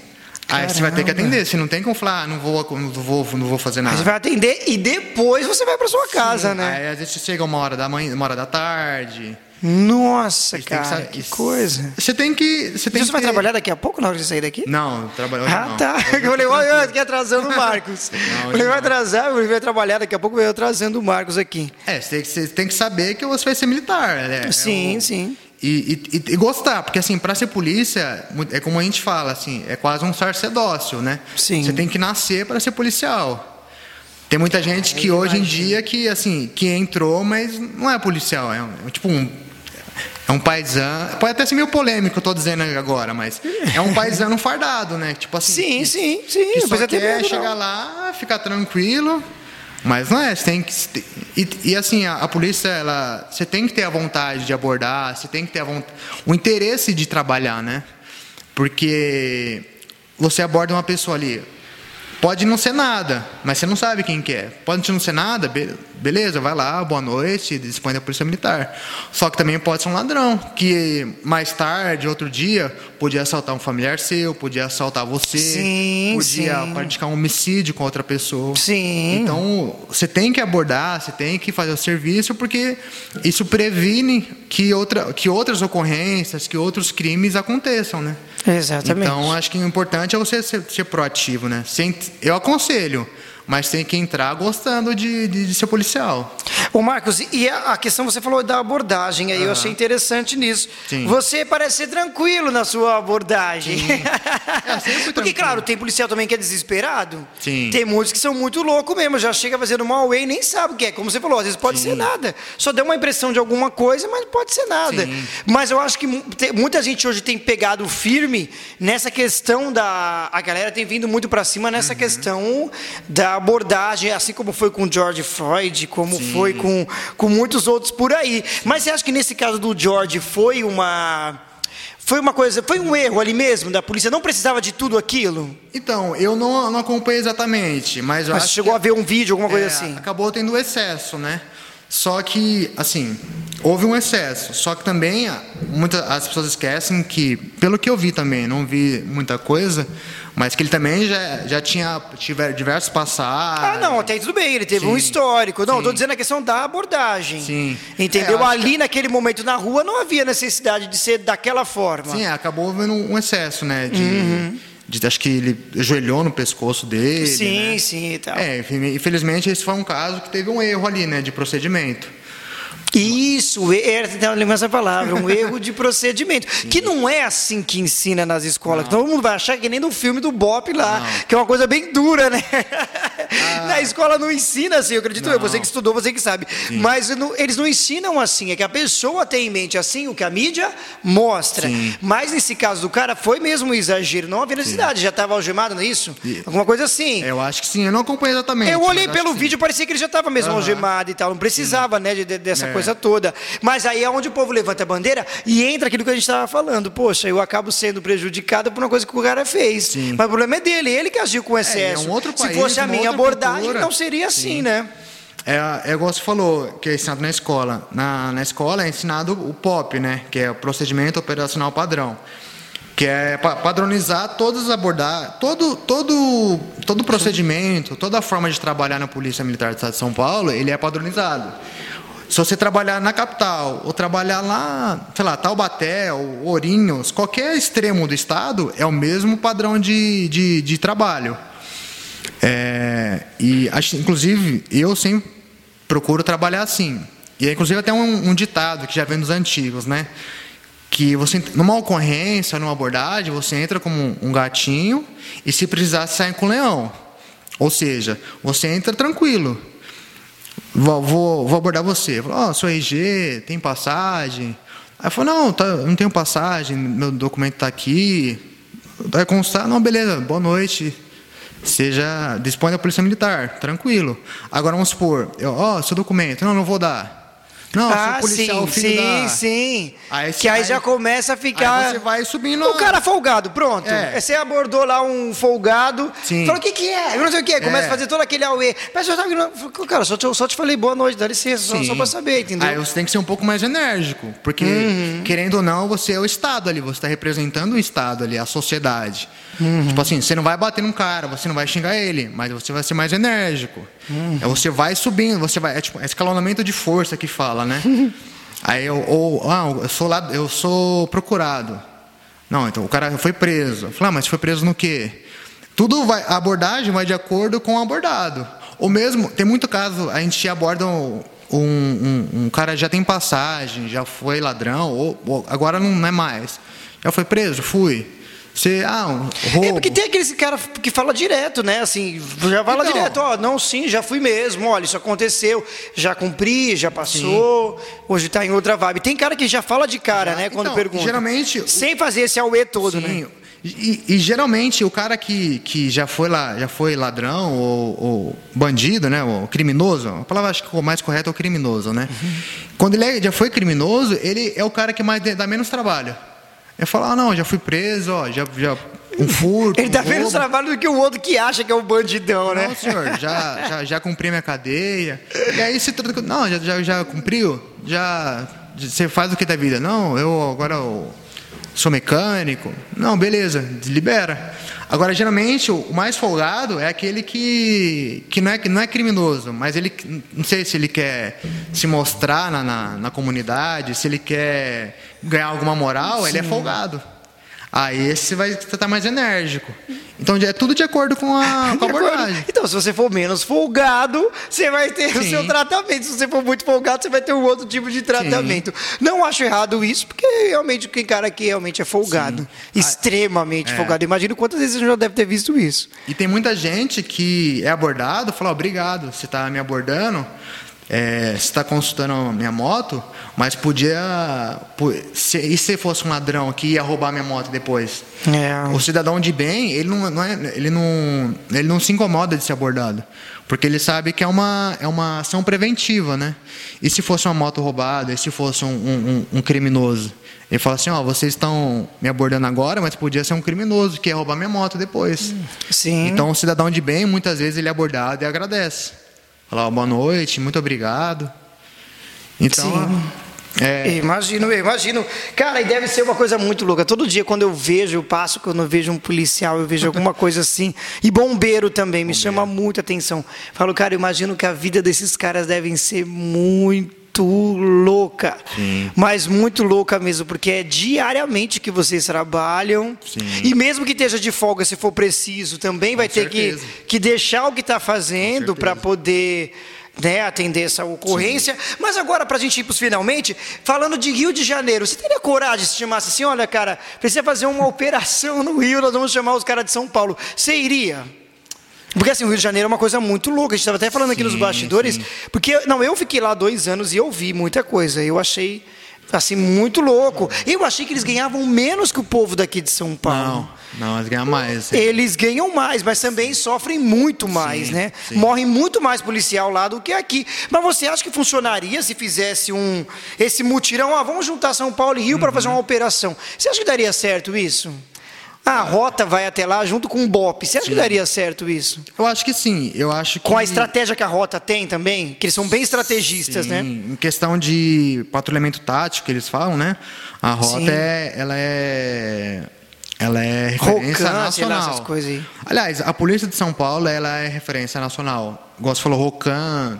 Caramba. Aí você vai ter que atender. Você não tem como falar, ah, não vou, não vou, não vou fazer nada. Aí você vai atender e depois você vai para sua casa, Sim. né? Aí às vezes chega uma hora da manhã, uma hora da tarde. Nossa, cara, que, que coisa. Você tem que. Você, tem você que vai ter... trabalhar daqui a pouco na hora de sair daqui? Não, trabalhar Ah, não. tá. Eu falei, olha, aqui atrasando o Marcos. Não, ele vai atrasar, ele vai trabalhar, daqui a pouco vai atrasando o Marcos aqui. É, você tem, que, você tem que saber que você vai ser militar. Né? Sim, é o... sim. E, e, e, gostar, porque assim, para ser polícia, é como a gente fala, assim, é quase um sacerdócio, né? Sim. Você tem que nascer para ser policial. Tem muita gente que hoje em dia que assim, que entrou, mas não é policial, é, um, é tipo um é um paisano. Pode até ser meio polêmico, eu tô dizendo agora, mas é um paisano fardado, né? Tipo assim. Sim, que, sim, sim. Que só quer medo, chegar não. lá, ficar tranquilo. Mas não é, você tem que. E, e assim, a, a, polícia, ela, você tem que ter a vontade de abordar, você tem que ter a vontade, o interesse de trabalhar, né? Porque você aborda uma pessoa ali, Pode não ser nada, mas você não sabe quem que é. Pode não ser nada, beleza, vai lá, boa noite, dispõe da polícia militar. Só que também pode ser um ladrão, que mais tarde, outro dia, podia assaltar um familiar seu, podia assaltar você, sim, podia sim. praticar um homicídio com outra pessoa. Sim. Então, você tem que abordar, você tem que fazer o serviço, porque isso previne que, outra, que outras ocorrências, que outros crimes aconteçam, né? Exatamente. Então, acho que o importante é você ser, ser proativo, né? Sem, eu aconselho, mas tem que entrar gostando de, de, de ser policial. Ô Marcos, e a, questão você falou da abordagem, aí uhum. eu achei interessante nisso. Sim. Você parece ser tranquilo na sua abordagem. É, Porque, claro, tem policial também que é desesperado. Sim. Tem muitos que são muito loucos mesmo, já chega fazendo mal e nem sabe o que é. Como você falou, às vezes pode Sim. ser nada. Só deu uma impressão de alguma coisa, mas pode ser nada. Sim. Mas eu acho que muita gente hoje tem pegado firme nessa questão da. A galera tem vindo muito para cima nessa uhum. questão da abordagem, assim como foi com George Floyd, como foi com, com muitos outros por aí. Mas você acha que nesse caso do George foi uma. Foi uma coisa, foi um erro ali mesmo da polícia, não precisava de tudo aquilo? Então, eu não, não acompanhei exatamente, mas eu mas acho chegou que, a ver um vídeo, alguma coisa é, assim? Acabou tendo excesso, né? Só que, assim, houve um excesso. Só que também muitas as pessoas esquecem que, pelo que eu vi também, não vi muita coisa, mas que ele também já, já tinha tiver diversos passagens. Ah, não, até tudo bem, ele teve Sim. um histórico. Não, estou dizendo a questão da abordagem. Sim. Entendeu? É, Ali que... naquele momento na rua não havia necessidade de ser daquela forma. Sim, acabou havendo um excesso, né? De, uhum. De, acho que ele ajoelhou no pescoço dele. Sim, né? sim e tal. É, infelizmente esse foi um caso que teve um erro ali, né? De procedimento. Isso, era tentar lembrar essa palavra, um erro de procedimento. Sim. Que não é assim que ensina nas escolas. Todo mundo vai achar que nem no filme do Bop lá, não. que é uma coisa bem dura, né? Ah. Na escola não ensina assim, eu acredito não. eu, você que estudou, você que sabe. Sim. Mas não, eles não ensinam assim, é que a pessoa tem em mente assim o que a mídia mostra. Sim. Mas nesse caso do cara foi mesmo um exagero, não havia necessidade, já estava algemado, não é isso? Alguma coisa assim. Eu acho que sim, eu não acompanhei exatamente. Eu olhei pelo vídeo, parecia que ele já estava mesmo uhum. algemado e tal, não precisava, né, de, de, dessa é. coisa toda. Mas aí é onde o povo levanta a bandeira e entra aquilo que a gente estava falando. Poxa, eu acabo sendo prejudicado por uma coisa que o cara fez. Sim. Mas o problema é dele, ele que agiu com excesso. É, é um outro país, Se fosse a minha abordagem, cultura. não seria assim, Sim. né? É, é igual você falou, que é ensinado na escola. Na, na escola é ensinado o POP, né? Que é o procedimento operacional padrão. Que é padronizar todas as abordagens, todo, todo, todo procedimento, toda a forma de trabalhar na Polícia Militar do Estado de São Paulo, ele é padronizado. Se você trabalhar na capital, ou trabalhar lá, sei lá, Taubaté, ou Ourinhos, qualquer extremo do estado, é o mesmo padrão de, de, de trabalho. É, e, inclusive, eu sempre procuro trabalhar assim. E, inclusive, até um, um ditado que já vem dos antigos, né? que você numa ocorrência, numa abordagem, você entra como um gatinho e se precisar sai com um leão. Ou seja, você entra tranquilo. Vou, vou, vou abordar você. Ó, oh, seu RG, tem passagem? Aí eu não, tá, não tenho passagem, meu documento está aqui. Vai constar? Não, beleza, boa noite. Seja, dispõe da polícia militar, tranquilo. Agora vamos supor, ó, oh, seu documento, não, não vou dar. Não, ah, policial, sim, sim, da... sim. Aí que aí já começa a ficar. Aí você vai subindo. O cara folgado, pronto. É. Você abordou lá um folgado. Sim. Falou, o que, que é? Eu não sei o que é. Começa é. a fazer todo aquele auê. Mas eu tava. Cara, só te, só te falei boa noite, dá licença, só, só pra saber, entendeu? Aí você tem que ser um pouco mais enérgico. Porque, uhum. querendo ou não, você é o Estado ali. Você está representando o Estado ali, a sociedade. Uhum. Tipo assim, você não vai bater num cara, você não vai xingar ele, mas você vai ser mais enérgico. Uhum. Você vai subindo, você vai. É tipo é escalonamento de força que fala, né? Aí eu, ou, ah, eu sou lá, eu sou procurado. Não, então o cara foi preso. Eu falei, ah, mas foi preso no quê? Tudo vai, a abordagem vai de acordo com o abordado. Ou mesmo, tem muito caso, a gente aborda um, um, um, cara já tem passagem, já foi ladrão, ou, ou agora não é mais. Já foi preso? Fui. Você, ah, um roubo. É porque tem aquele cara que fala direto, né? Assim, já fala então, direto, ó, oh, não, sim, já fui mesmo, olha, isso aconteceu, já cumpri, já passou, sim. hoje está em outra vibe. Tem cara que já fala de cara, já, né? Quando então, pergunta. Geralmente. Sem fazer esse auê todo, sim, né? E, e, geralmente o cara que, que já foi lá, já foi ladrão ou, ou bandido, né, ou criminoso, a palavra acho que o mais correto é o criminoso, né? Uhum. Quando ele é, já foi criminoso, ele é o cara que mais dá menos trabalho. Eu falo, ah, não, já fui preso, ó, já, já um furto. Ele tá um menos trabalho do que o outro que acha que é o um bandidão, não, né? Não, senhor, já, já, já cumpri minha cadeia. E aí se trata. Não, já, já, já cumpriu? Já. Você faz o que da vida? Não, eu agora eu sou mecânico. Não, beleza, libera. Agora, geralmente, o mais folgado é aquele que, que, não, é, que não é criminoso, mas ele não sei se ele quer se mostrar na, na, na comunidade, se ele quer ganhar alguma moral, Sim. ele é folgado. Aí esse vai estar mais enérgico. Então é tudo de acordo com a, com a abordagem. Então, se você for menos folgado, você vai ter Sim. o seu tratamento. Se você for muito folgado, você vai ter um outro tipo de tratamento. Sim. Não acho errado isso, porque realmente quem cara aqui realmente é folgado. Sim. Extremamente ah, é. folgado. Imagino quantas vezes você já deve ter visto isso. E tem muita gente que é abordado fala, obrigado, você está me abordando é, está consultando a minha moto, mas podia. Se, e se fosse um ladrão que ia roubar minha moto depois? É. O cidadão de bem, ele não, não é, ele, não, ele não se incomoda de ser abordado. Porque ele sabe que é uma, é uma ação preventiva, né? E se fosse uma moto roubada, e se fosse um, um, um criminoso? Ele fala assim, ó, oh, vocês estão me abordando agora, mas podia ser um criminoso que ia roubar minha moto depois. Sim. Então o cidadão de bem, muitas vezes, ele é abordado e agradece. Falar boa noite, muito obrigado. Então. É... Imagino, imagino. Cara, e deve ser uma coisa muito louca. Todo dia, quando eu vejo, eu passo, quando eu vejo um policial, eu vejo alguma coisa assim. E bombeiro também, me bombeiro. chama muita atenção. Falo, cara, eu imagino que a vida desses caras devem ser muito muito louca. Sim. Mas muito louca mesmo, porque é diariamente que vocês trabalham. Sim. E mesmo que esteja de folga, se for preciso, também Com vai certeza. ter que, que deixar o que está fazendo para poder. Né, atender essa ocorrência. Sim. Mas agora, para a gente ir para os finalmente, falando de Rio de Janeiro, você teria coragem se chamasse assim: olha, cara, precisa fazer uma operação no Rio, nós vamos chamar os caras de São Paulo. Você iria? Porque assim, o Rio de Janeiro é uma coisa muito louca. A gente estava até falando sim, aqui nos bastidores. Sim. Porque, não, eu fiquei lá dois anos e eu vi muita coisa. Eu achei, assim, muito louco. Eu achei que eles ganhavam menos que o povo daqui de São Paulo. Não, não, eles ganham mais. Sim. Eles ganham mais, mas também sofrem muito mais, né? Morrem muito mais policial lá do que aqui. Mas você acha que funcionaria se fizesse um esse mutirão? Ah, vamos juntar São Paulo e Rio uhum. para fazer uma operação. Você acha que daria certo isso? A rota vai até lá junto com o BOP. Você acha sim. que daria certo isso? Eu acho que sim. Eu acho que... Com a estratégia que a rota tem também? Que eles são bem estrategistas, sim. né? Em questão de patrulhamento tático, que eles falam, né? A rota é, ela é ela é referência Rocan, nacional. Lá, essas coisas aí. Aliás, a polícia de São Paulo ela é referência nacional. Você falou, Rocan,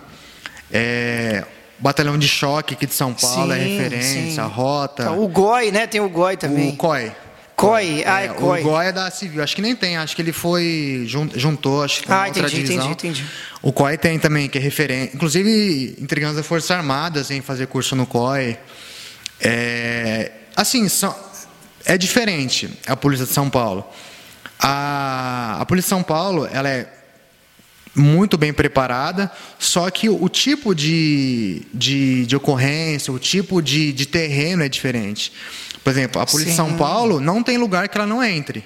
é, Batalhão de Choque aqui de São Paulo é sim, é referência, sim. a Rota. O GOI, né? Tem o GOI também. O COI. COI, ah, é, é COI. O COI é da Civil, acho que nem tem, acho que ele foi, juntou, acho que Ah, entendi, divisão. entendi, entendi. O COI tem também, que é referente, inclusive integrantes das Forças Armadas em fazer curso no COI. É, assim, são, é diferente a Polícia de São Paulo. A, a Polícia de São Paulo, ela é muito bem preparada, só que o tipo de, de, de ocorrência, o tipo de, de terreno é diferente. Por exemplo, a Polícia Sim. de São Paulo não tem lugar que ela não entre.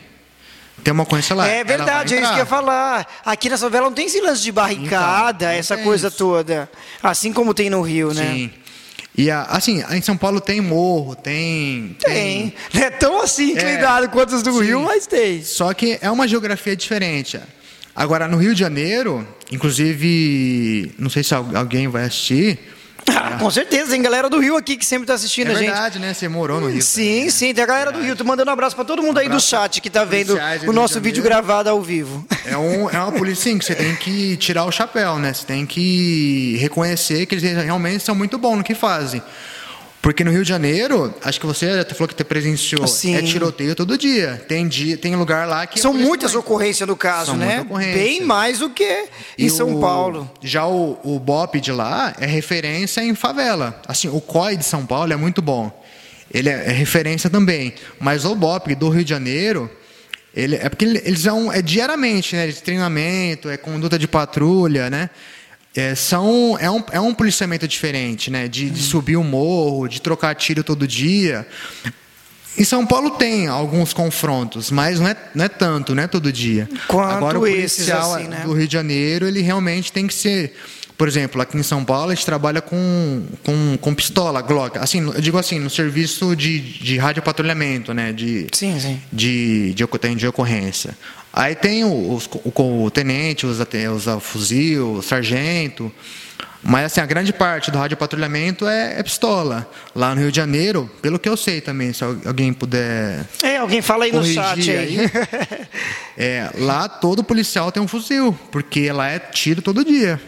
Tem uma ocorrência lá. É verdade, é isso que eu ia falar. Aqui na favela não tem esse lance de barricada, então, essa coisa isso. toda. Assim como tem no Rio, né? Sim. E assim, em São Paulo tem morro, tem. Tem. Não é tão assim inclinado é, quanto os do sim. Rio, mas tem. Só que é uma geografia diferente. Agora, no Rio de Janeiro, inclusive, não sei se alguém vai assistir, ah, com certeza, tem galera do Rio aqui que sempre está assistindo é a gente. É verdade, né? Você morou no Rio. Sim, né? sim, tem a galera do Rio. Tô mandando um abraço para todo mundo um aí do chat que está vendo o nosso vídeo gravado ao vivo. É, um, é uma polícia, sim, que você tem que tirar o chapéu, né? Você tem que reconhecer que eles realmente são muito bons no que fazem. Porque no Rio de Janeiro, acho que você até falou que te presenciou, Sim. é tiroteio todo dia. Tem dia, tem lugar lá que são muitas ocorrências no caso, São né? Bem mais do que em e São o, Paulo. Já o, o BOP de lá é referência em favela. Assim, o COI de São Paulo é muito bom. Ele é, é referência também, mas o BOP do Rio de Janeiro, ele é porque eles são é diariamente, né? De treinamento, é conduta de patrulha, né? É, são, é, um, é um policiamento diferente, né? De, de subir o morro, de trocar tiro todo dia. Em São Paulo tem alguns confrontos, mas não é, não é tanto, não é todo dia. Quanto Agora o policial assim, né? do Rio de Janeiro, ele realmente tem que ser. Por exemplo, aqui em São Paulo a gente trabalha com, com, com pistola, Glock. Assim, eu digo assim, no serviço de, de radiopatrulhamento, né? De, sim, sim. De, de, de, de ocorrência. Aí tem o, o, o tenente, usa, usa fuzil, o sargento. Mas assim, a grande parte do radiopatrulhamento é, é pistola. Lá no Rio de Janeiro, pelo que eu sei também, se alguém puder. É, alguém fala aí no chat aí. aí é, lá todo policial tem um fuzil, porque lá é tiro todo dia.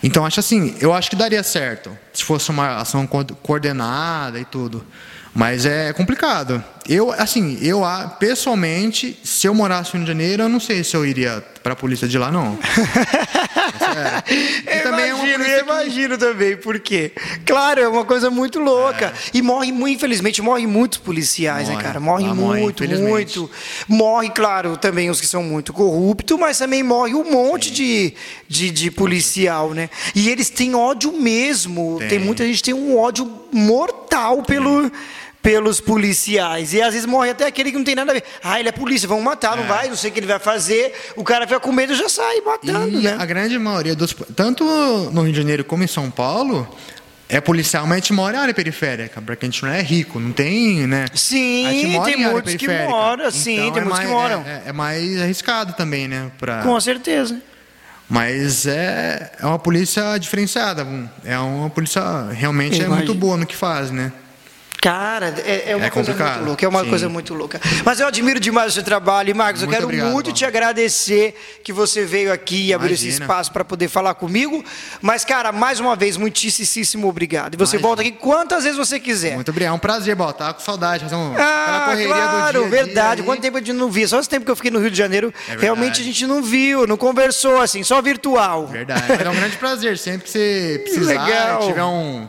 Então acho assim, eu acho que daria certo se fosse uma ação coordenada e tudo. Mas é complicado. Eu, assim, eu pessoalmente, se eu morasse no Rio de Janeiro, eu não sei se eu iria para a polícia de lá, não. é. também imagino, é eu imagino também, por quê? Claro, é uma coisa muito louca. É. E morre, infelizmente, morre muitos policiais, né, morre. né, cara? Morre muito, morre, muito. Morre, claro, também os que são muito corruptos, mas também morre um monte de, de, de, policial, né? E eles têm ódio mesmo. Tem, tem muita gente que tem um ódio mortal pelo pelos policiais. E às vezes morre até aquele que não tem nada a ver. Ah, ele é polícia, vão matar, não é. vai, não sei o que ele vai fazer. O cara fica com medo e já sai matando, e né? A grande maioria dos. Tanto no Rio de Janeiro como em São Paulo. É policial, mas a gente mora em área periférica, porque a gente não é rico, não tem, né? Sim, tem muitos que moram, sim, então tem é muitos mais, que moram. É, é, mais arriscado também, né? Pra... Com certeza. Mas é, é uma polícia diferenciada, é uma polícia realmente é muito boa no que faz, né? Cara, é, é uma é coisa muito louca, é uma Sim. coisa muito louca. Mas eu admiro demais o seu trabalho. E, Marcos, muito eu quero obrigado, muito te agradecer que você veio aqui e abriu esse espaço para poder falar comigo. Mas, cara, mais uma vez, muitíssimo obrigado. E você Imagina. volta aqui quantas vezes você quiser. Muito obrigado, é um prazer voltar com saudade, fazer um, ah, correria claro, do dia verdade. Dia Quanto tempo a gente não via? Só esse tempo que eu fiquei no Rio de Janeiro, é realmente a gente não viu, não conversou, assim, só virtual. Verdade. Mas é um grande prazer. Sempre que você precisar, Legal. tiver um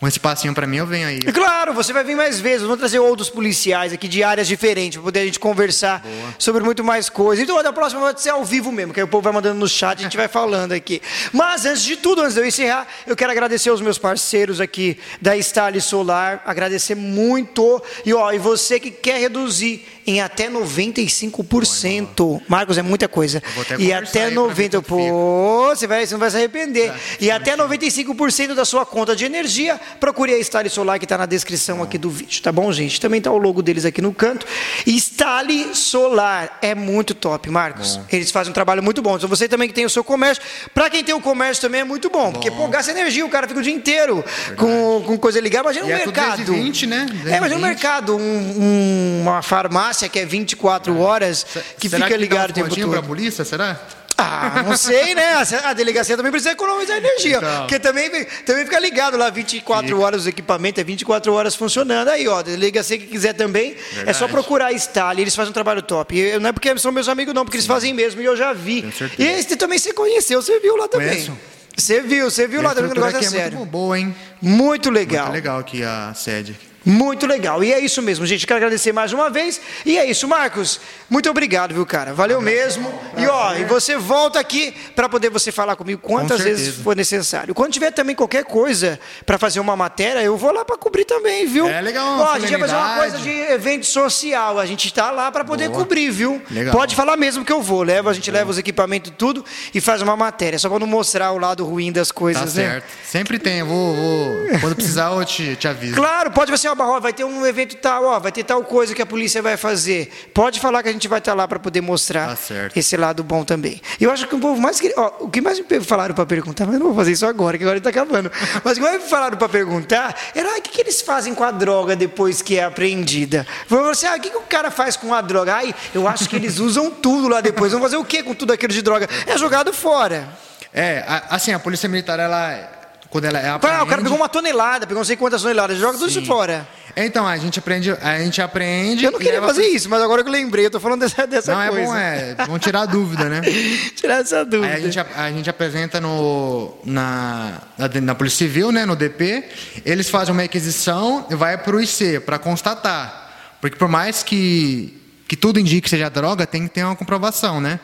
um espacinho para mim, eu venho aí. Claro, você vai vir mais vezes. Vamos trazer outros policiais aqui de áreas diferentes para poder a gente conversar Boa. sobre muito mais coisas. Então, da próxima vai ser ao vivo mesmo, que aí o povo vai mandando no chat, a gente vai falando aqui. Mas antes de tudo, antes de eu encerrar, eu quero agradecer aos meus parceiros aqui da Style Solar, agradecer muito. E ó, e você que quer reduzir em até 95%. Marcos, é muita coisa. E até 90%. Pô, você, vai, você não vai se arrepender. É, e até 95% da sua conta de energia, procure a Style Solar que está na descrição aqui do vídeo, tá bom, gente? Também está o logo deles aqui no canto. Style Solar é muito top, Marcos. Bom. Eles fazem um trabalho muito bom. Então você também que tem o seu comércio, para quem tem o comércio também é muito bom, bom. porque pô, gasta energia, o cara fica o dia inteiro com, com coisa ligada. Imagina um é mercado. 220, né? 220. É, imagina um mercado, um, um, uma farmácia farmácia que é 24 é. horas, que será fica que ligado o tempo todo. para a polícia, será? Ah, não sei, né? A delegacia também precisa economizar energia. Então. Porque também, também fica ligado lá 24 fica. horas os equipamentos, é 24 horas funcionando. Aí, ó, a delegacia que quiser também, Verdade. é só procurar a Stali, eles fazem um trabalho top. E não é porque são meus amigos, não, porque eles fazem mesmo, e eu já vi. E esse também você conheceu, você viu lá também. Conheço. Você viu, você viu lá também, o negócio é, é sério. Muito boa, hein? Muito legal. Muito legal aqui a sede. Muito legal. E é isso mesmo, gente. Quero agradecer mais uma vez. E é isso, Marcos. Muito obrigado, viu, cara? Valeu mesmo. E ó, e você volta aqui para poder você falar comigo quantas Com vezes for necessário. Quando tiver também qualquer coisa para fazer uma matéria, eu vou lá para cobrir também, viu? É legal. Ó, a gente vai fazer uma coisa de evento social. A gente está lá para poder Boa. cobrir, viu? Legal. Pode falar mesmo que eu vou. Leva, a gente leva os equipamentos tudo e faz uma matéria. Só para não mostrar o lado ruim das coisas, tá né? certo. Sempre tem. Eu vou, vou, Quando precisar, eu te, te aviso. Claro, pode ser uma barroca, vai ter um evento tal, ó, vai ter tal coisa que a polícia vai fazer. Pode falar que a gente vai estar lá para poder mostrar tá esse lado bom também. Eu acho que o povo mais ó, o que mais me falaram para perguntar, mas eu não vou fazer isso agora, que agora está acabando. Mas o que mais me falaram para perguntar era ah, o que, que eles fazem com a droga depois que é apreendida. Falou assim, ah, o que, que o cara faz com a droga? Ai, eu acho que eles usam tudo lá depois. Vão fazer o que com tudo aquilo de droga? É jogado fora. É, assim, a polícia militar, ela quando ela é apreende... o cara pegou uma tonelada, pegou não sei quantas toneladas, joga tudo isso fora. Então, a gente aprende, a gente aprende. Eu não queria fazer pra... isso, mas agora que eu lembrei, eu tô falando dessa, dessa não, coisa. Não, é bom, é. Vamos tirar a dúvida, né? tirar essa dúvida. Aí a gente, a gente apresenta no, na, na, na, Polícia Civil, né, no DP, eles fazem uma requisição e vai para o IC, para constatar. Porque por mais que que tudo indique que seja droga, tem que ter uma comprovação, né?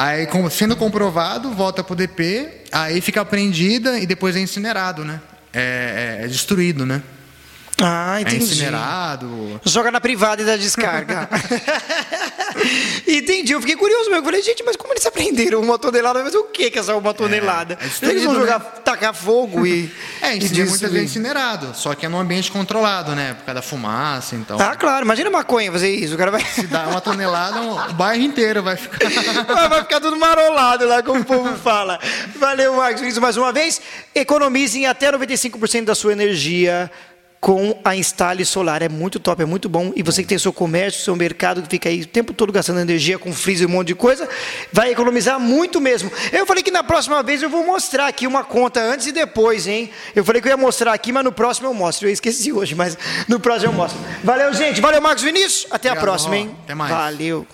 Aí, sendo comprovado, volta para o DP, aí fica apreendida e depois é incinerado, né? É, é, é destruído, né? Ah, é entendi. É incinerado. Joga na privada e dá descarga. entendi. Eu fiquei curioso mesmo. Eu falei, gente, mas como eles aprenderam uma tonelada? Mas o que que é essa uma tonelada? É, é eles vão jogar, né? tacar fogo e. É, e muitas vezes incinerado. Só que é num ambiente controlado, né? Por causa da fumaça, então. Ah, claro. Imagina maconha fazer isso. O cara vai. Se dá uma tonelada, o bairro inteiro vai ficar. vai ficar tudo marolado lá, como o povo fala. Valeu, Marcos. Mais uma vez. Economizem até 95% da sua energia com a Instale Solar. É muito top, é muito bom. E você que tem seu comércio, seu mercado, que fica aí o tempo todo gastando energia com freezer e um monte de coisa, vai economizar muito mesmo. Eu falei que na próxima vez eu vou mostrar aqui uma conta antes e depois, hein? Eu falei que eu ia mostrar aqui, mas no próximo eu mostro. Eu esqueci hoje, mas no próximo eu mostro. Valeu, gente. Valeu, Marcos Vinícius. Até Obrigado, a próxima, hein? Até mais. Valeu.